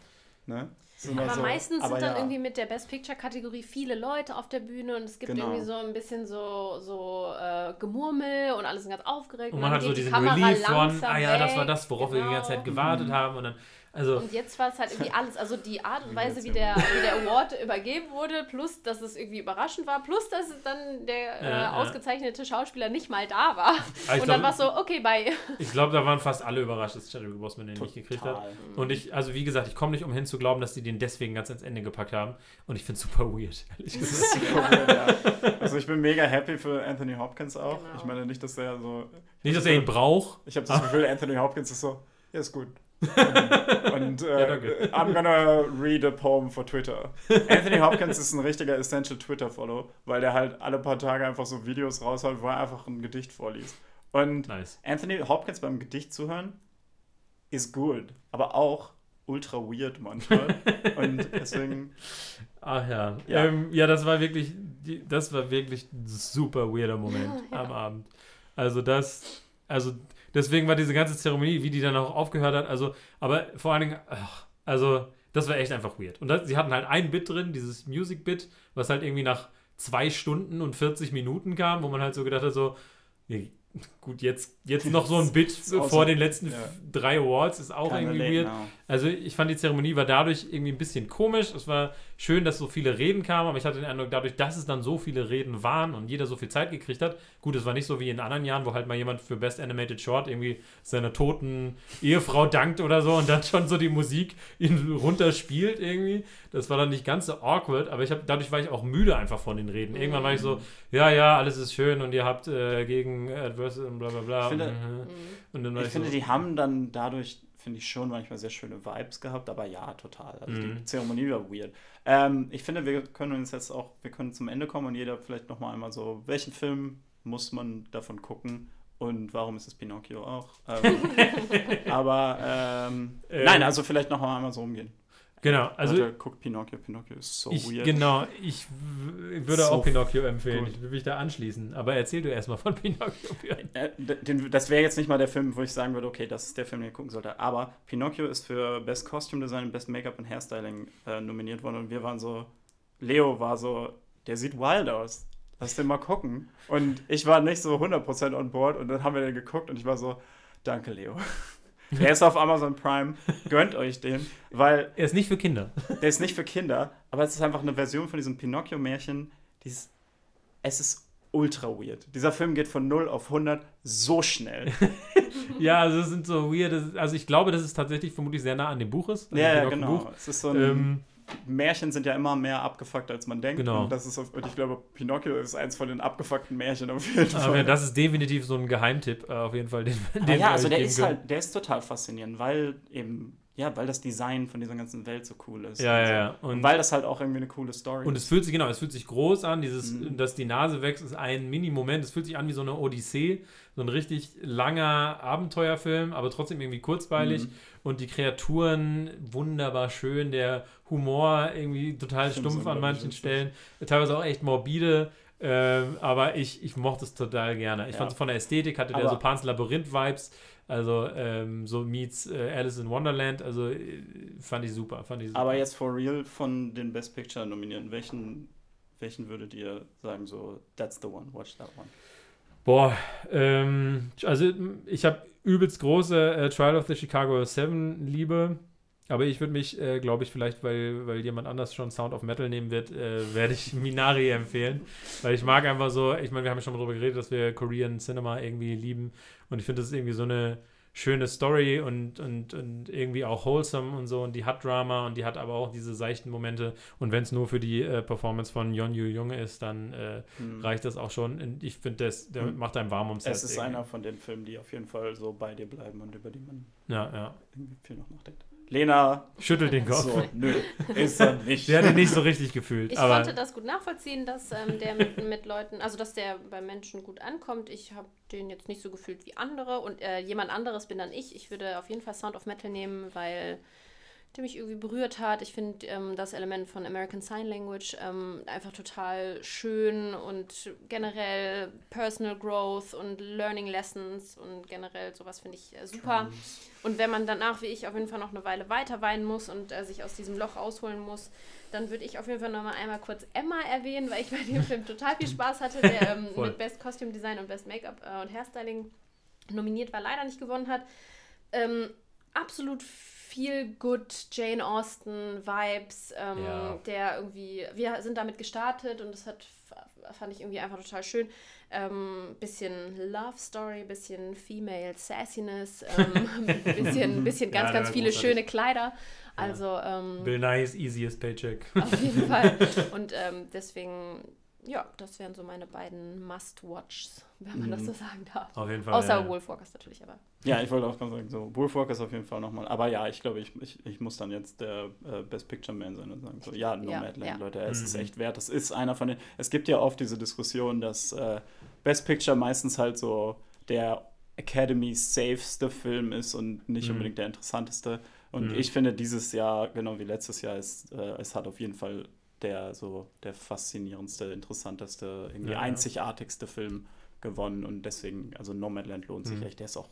Ne? Aber so, meistens aber sind dann ja. irgendwie mit der Best Picture-Kategorie viele Leute auf der Bühne und es gibt Genau. irgendwie so ein bisschen so, so äh, Gemurmel und alle sind ganz aufgeregt. Und man dann hat so diesen Kamera Relief von, langsam ah ja, das war das, worauf wir die ganze Zeit Genau. gewartet haben. Und dann, also, Und jetzt war es halt irgendwie alles, also die Art und Weise, wie der, wie der Award übergeben wurde, plus dass es irgendwie überraschend war, plus dass dann der äh, Ja, ausgezeichnete Schauspieler nicht mal da war. Ah, und dann war es so, okay, bye. ich glaube, da waren fast alle überrascht, dass Chadwick Boseman den nicht gekriegt hat. Total. Und ich, also wie gesagt, ich komme nicht umhin zu glauben, dass die den deswegen ganz ans Ende gepackt haben. Und ich finde es super weird, ehrlich gesagt. Super, ja. Also ich bin mega happy für Anthony Hopkins auch. Genau. Ich meine nicht, dass er so. Nicht, dass er ihn braucht. Ich habe das Gefühl, Anthony Hopkins ist so, ja, ist gut. Und äh, Ja. I'm gonna read a poem for Twitter. Anthony Hopkins ist ein richtiger Essential Twitter-Follow, weil der halt alle paar Tage einfach so Videos raushaut, wo er einfach ein Gedicht vorliest. Und Nice. Anthony Hopkins beim Gedicht zuhören ist gut, aber auch ultra weird manchmal. Und deswegen, Ach ja. Ja. Ähm, ja das war wirklich, das war wirklich ein super weirder Moment Ja, ja. am Abend. Also das, also deswegen war diese ganze Zeremonie, wie die dann auch aufgehört hat, also, aber vor allen Dingen, ach, also Das war echt einfach weird. Und das, sie hatten halt ein Bit drin, dieses Music-Bit, was halt irgendwie nach zwei Stunden und 40 Minuten kam, wo man halt so gedacht hat, so, nee, gut, jetzt, jetzt noch so ein Bit vor so, den letzten ja. drei Awards ist auch Keine irgendwie weird. Now. Also ich fand die Zeremonie war dadurch irgendwie ein bisschen komisch. Es war schön, dass so viele Reden kamen, aber ich hatte den Eindruck, dadurch, dass es dann so viele Reden waren und jeder so viel Zeit gekriegt hat, gut, es war nicht so wie in anderen Jahren, wo halt mal jemand für Best Animated Short irgendwie seiner toten Ehefrau dankt oder so und dann schon so die Musik ihn runterspielt irgendwie. Das war dann nicht ganz so awkward, aber ich habe dadurch war ich auch müde einfach von den Reden. Irgendwann war ich so, ja, ja, alles ist schön und ihr habt äh, gegen Adverse und bla bla bla. Ich finde- Mhm. und dann war Ich ich, finde, so, die haben dann dadurch, finde ich, schon manchmal sehr schöne Vibes gehabt, aber ja, total. Also Mhm. die Zeremonie war weird. Ähm, ich finde, wir können uns jetzt auch, wir können zum Ende kommen und jeder vielleicht nochmal einmal so, welchen Film muss man davon gucken und warum ist es Pinocchio auch? Ähm, aber ähm, Ähm. nein, also vielleicht nochmal einmal so umgehen. Genau, also Leute, guckt Pinocchio, Pinocchio ist so ich, weird. genau, ich würde So auch Pinocchio empfehlen. gut. Ich will mich da anschließen. Aber erzähl du erstmal von Pinocchio. Äh, den, das wäre jetzt nicht mal der Film, wo ich sagen würde, okay, das ist der Film, den ich gucken sollte. Aber Pinocchio ist für Best Costume Design, Best Make-up und Hairstyling äh, nominiert worden. Und wir waren so, Leo war so, der sieht wild aus. Lass den mal gucken. Und ich war nicht so 100% on board. Und dann haben wir den geguckt und ich war so, danke, Leo. Der ist auf Amazon Prime. Gönnt euch den, weil Er ist nicht für Kinder. der ist nicht für Kinder, aber es ist einfach eine Version von diesem Pinocchio-Märchen. dieses- Es ist ultra weird. Dieser Film geht von 0 auf 100 so schnell. ja, also es sind so weird. Also ich glaube, dass es tatsächlich vermutlich sehr nah an dem Buch ist. ja, ja, genau. Es ist so ein Ähm, Märchen sind ja immer mehr abgefuckt, als man denkt. Genau. Und, das ist auf, und ich glaube, Pinocchio ist eins von den abgefuckten Märchen auf jeden aber Fall. das ist definitiv so ein Geheimtipp, äh, auf jeden Fall, den, den Aber wir ja, also der ist halt, der ist total faszinierend, weil eben, ja, weil das Design von dieser ganzen Welt so cool ist. Ja, und ja, so. ja. Und, Und- weil das halt auch irgendwie eine coole Story Und es fühlt sich, genau, es fühlt sich groß an, dieses, Mhm. dass die Nase wächst, ist ein Mini-Moment. Es fühlt sich an wie so eine Odyssee, so ein richtig langer Abenteuerfilm, aber trotzdem irgendwie kurzweilig. Mhm. Und die Kreaturen wunderbar schön, der Humor irgendwie total stumpf an manchen unglaublich Stellen, teilweise auch echt morbide. Ähm, aber ich, ich mochte es total gerne. Ich Ja. fand es von der Ästhetik, hatte der Aber- so Pans Labyrinth-Vibes, also ähm, so meets äh, Alice in Wonderland, also äh, fand ich super. Fand ich super. Aber jetzt for real von den Best Picture nominierten, welchen, welchen würdet ihr sagen, so, that's the one, watch that one? Boah, ähm, also ich habe übelst große äh, Trial of the Chicago 7 Liebe, aber ich würde mich, äh, glaube ich, vielleicht, weil, weil jemand anders schon Sound of Metal nehmen wird, äh, werde ich Minari empfehlen, weil ich mag einfach so, ich meine, wir haben ja schon mal darüber geredet, dass wir Korean Cinema irgendwie lieben und ich finde, das ist irgendwie so eine schöne Story und, und, und irgendwie auch wholesome und so und die hat Drama und die hat aber auch diese seichten Momente und wenn es nur für die äh, Performance von Yeon Yu Jung ist, dann äh, Hm. reicht das auch schon. Und ich finde, das der Hm. macht einem warm ums Herz. Es ist irgendwie. einer von den Filmen, die auf jeden Fall so bei dir bleiben und über die man Ja, ja. irgendwie viel noch nachdenkt. Lena, Schüttelt den Kopf. so, nö, ist er nicht. Der hat ihn nicht so richtig gefühlt. Ich aber konnte das gut nachvollziehen, dass ähm, der mit, mit Leuten, also dass der bei Menschen gut ankommt. Ich habe den jetzt nicht so gefühlt wie andere und äh, jemand anderes bin dann ich. Ich würde auf jeden Fall Sound of Metal nehmen, weil der mich irgendwie berührt hat. Ich finde ähm, das Element von American Sign Language ähm, einfach total schön und generell Personal Growth und Learning Lessons und generell sowas finde ich äh, super. Und wenn man danach, wie ich, auf jeden Fall noch eine Weile weiter weinen muss und äh, sich aus diesem Loch ausholen muss, dann würde ich auf jeden Fall noch mal einmal kurz Emma erwähnen, weil ich bei dem Film total viel Spaß hatte, der ähm, mit Best Costume Design und Best Make-up äh, und Hairstyling nominiert war, leider nicht gewonnen hat. Ähm, absolut viel good Jane Austen Vibes, ähm, Ja. der irgendwie, wir sind damit gestartet und das hat, fand ich irgendwie einfach total schön. Ähm, bisschen Love Story, bisschen Female Sassiness, ähm, bisschen, bisschen Ja, ganz, der ganz viele großartig. schöne Kleider. Also ähm, Bill Nye's easiest paycheck. auf jeden Fall. Und ähm, deswegen, ja, das wären so meine beiden Must-Watchs, wenn man das Mhm. so sagen darf. Auf jeden Fall. Außer ja. Wolfwalkers natürlich, aber. Ja, ich wollte auch gerade sagen, so, Wolfwalkers auf jeden Fall nochmal. Aber ja, ich glaube, ich, ich, ich muss dann jetzt der äh, Best Picture Man sein und sagen, so, ja, Nomadland, Ja, ja. Leute, es ist Mhm. echt wert. Das ist einer von den. Es gibt ja oft diese Diskussion, dass äh, Best Picture meistens halt so der Academy safeste Film ist und nicht Mhm. unbedingt der interessanteste. Und Mhm. ich finde, dieses Jahr, genau wie letztes Jahr, ist, äh, es hat auf jeden Fall der so der faszinierendste, interessanteste, irgendwie Ja, einzigartigste Film gewonnen. Und deswegen, also Nomadland lohnt sich Mhm. echt. Der ist auch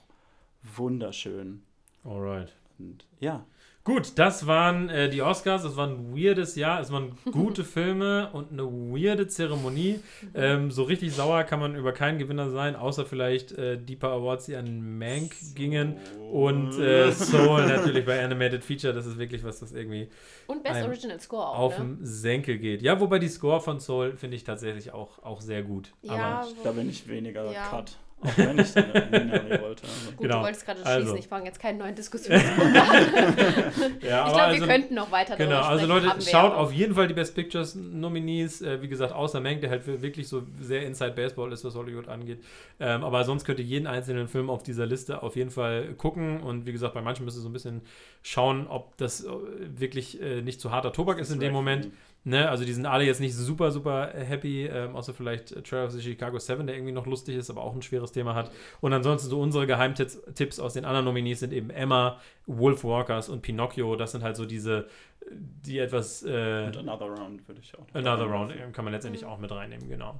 wunderschön. Alright. Und ja, Gut, das waren äh, die Oscars. Das war ein weirdes Jahr. Es waren gute Filme und eine weirde Zeremonie. Ähm, so richtig sauer kann man über keinen Gewinner sein, außer vielleicht äh, die paar Awards, die an Mank gingen. Und äh, Soul natürlich bei Animated Feature. Das ist wirklich was, das irgendwie Und Best Original Score auch. auf ne? den Senkel geht. Ja, wobei die Score von Soul finde ich tatsächlich auch, auch sehr gut. Ja, Aber Da bin ich weniger Ja. Cut. Auch wenn ich den Minari wollte. Also. Gut, Genau. du wolltest gerade Also. schließen. Ich fange jetzt keinen neuen Diskussionspunkt an. ich ja, aber glaube, also- wir könnten noch weiter Genau, darüber also. Leute, schaut auf jeden Fall die Best Pictures Nominees. Äh, wie gesagt, außer Mank, der halt wirklich so sehr Inside Baseball ist, was Hollywood angeht. Ähm, aber sonst könnt ihr jeden einzelnen Film auf dieser Liste auf jeden Fall gucken. Und wie gesagt, bei manchen müsst ihr so ein bisschen schauen, ob das äh, wirklich äh, nicht zu harter Tobak ist in dem Moment. Ne, also die sind alle jetzt nicht super, super happy, ähm, außer vielleicht Trail of the Chicago 7, der irgendwie noch lustig ist, aber auch ein schweres Thema hat. Und ansonsten so unsere Geheimtipps Tipps aus den anderen Nominees sind eben Emma, Wolf Walkers und Pinocchio. Das sind halt so diese, die etwas äh, Und Another Round würde ich auch. Another. Round kann man letztendlich auch mit reinnehmen, genau.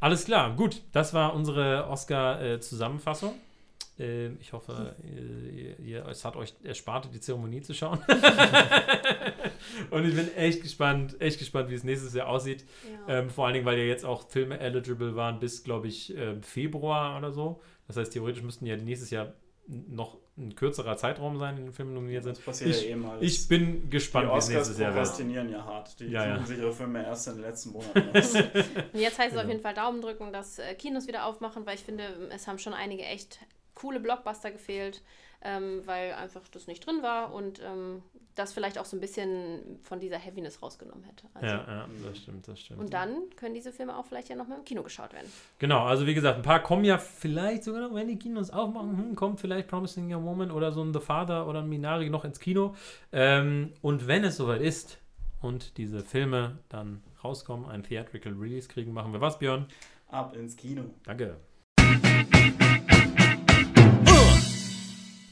Alles klar, gut. Das war unsere Oscar-Zusammenfassung. Äh, ich hoffe, ihr, ihr, es hat euch erspart, die Zeremonie zu schauen. Und ich bin echt gespannt, echt gespannt, wie es nächstes Jahr aussieht. Ja. Ähm, vor allen Dingen, weil ja jetzt auch Filme eligible waren bis, glaube ich, ähm, Februar oder so. Das heißt, theoretisch müssten ja nächstes Jahr noch ein kürzerer Zeitraum sein, in den Filmen nominiert Das sind. passiert Ich- ja eh mal. Ich bin gespannt, die wie es Oscars nächstes Jahr wird. prokrastinieren ja hart. Die Ja, ja. suchen sich ihre Filme erst in den letzten Monaten aus. Und jetzt heißt es Genau. auf jeden Fall Daumen drücken, dass äh, Kinos wieder aufmachen, weil ich finde, es haben schon einige echt coole Blockbuster gefehlt, ähm, weil einfach das nicht drin war und ähm, das vielleicht auch so ein bisschen von dieser Heaviness rausgenommen hätte. Also, Ja, ja, das stimmt, das stimmt. Und dann können diese Filme auch vielleicht ja nochmal im Kino geschaut werden. Genau, also wie gesagt, ein paar kommen ja vielleicht sogar noch, wenn die Kinos aufmachen, hm, kommt vielleicht Promising Young Woman oder so ein The Father oder ein Minari noch ins Kino. Ähm, und wenn es soweit ist und diese Filme dann rauskommen, ein Theatrical Release kriegen, machen wir was, Björn? Ab ins Kino. Danke.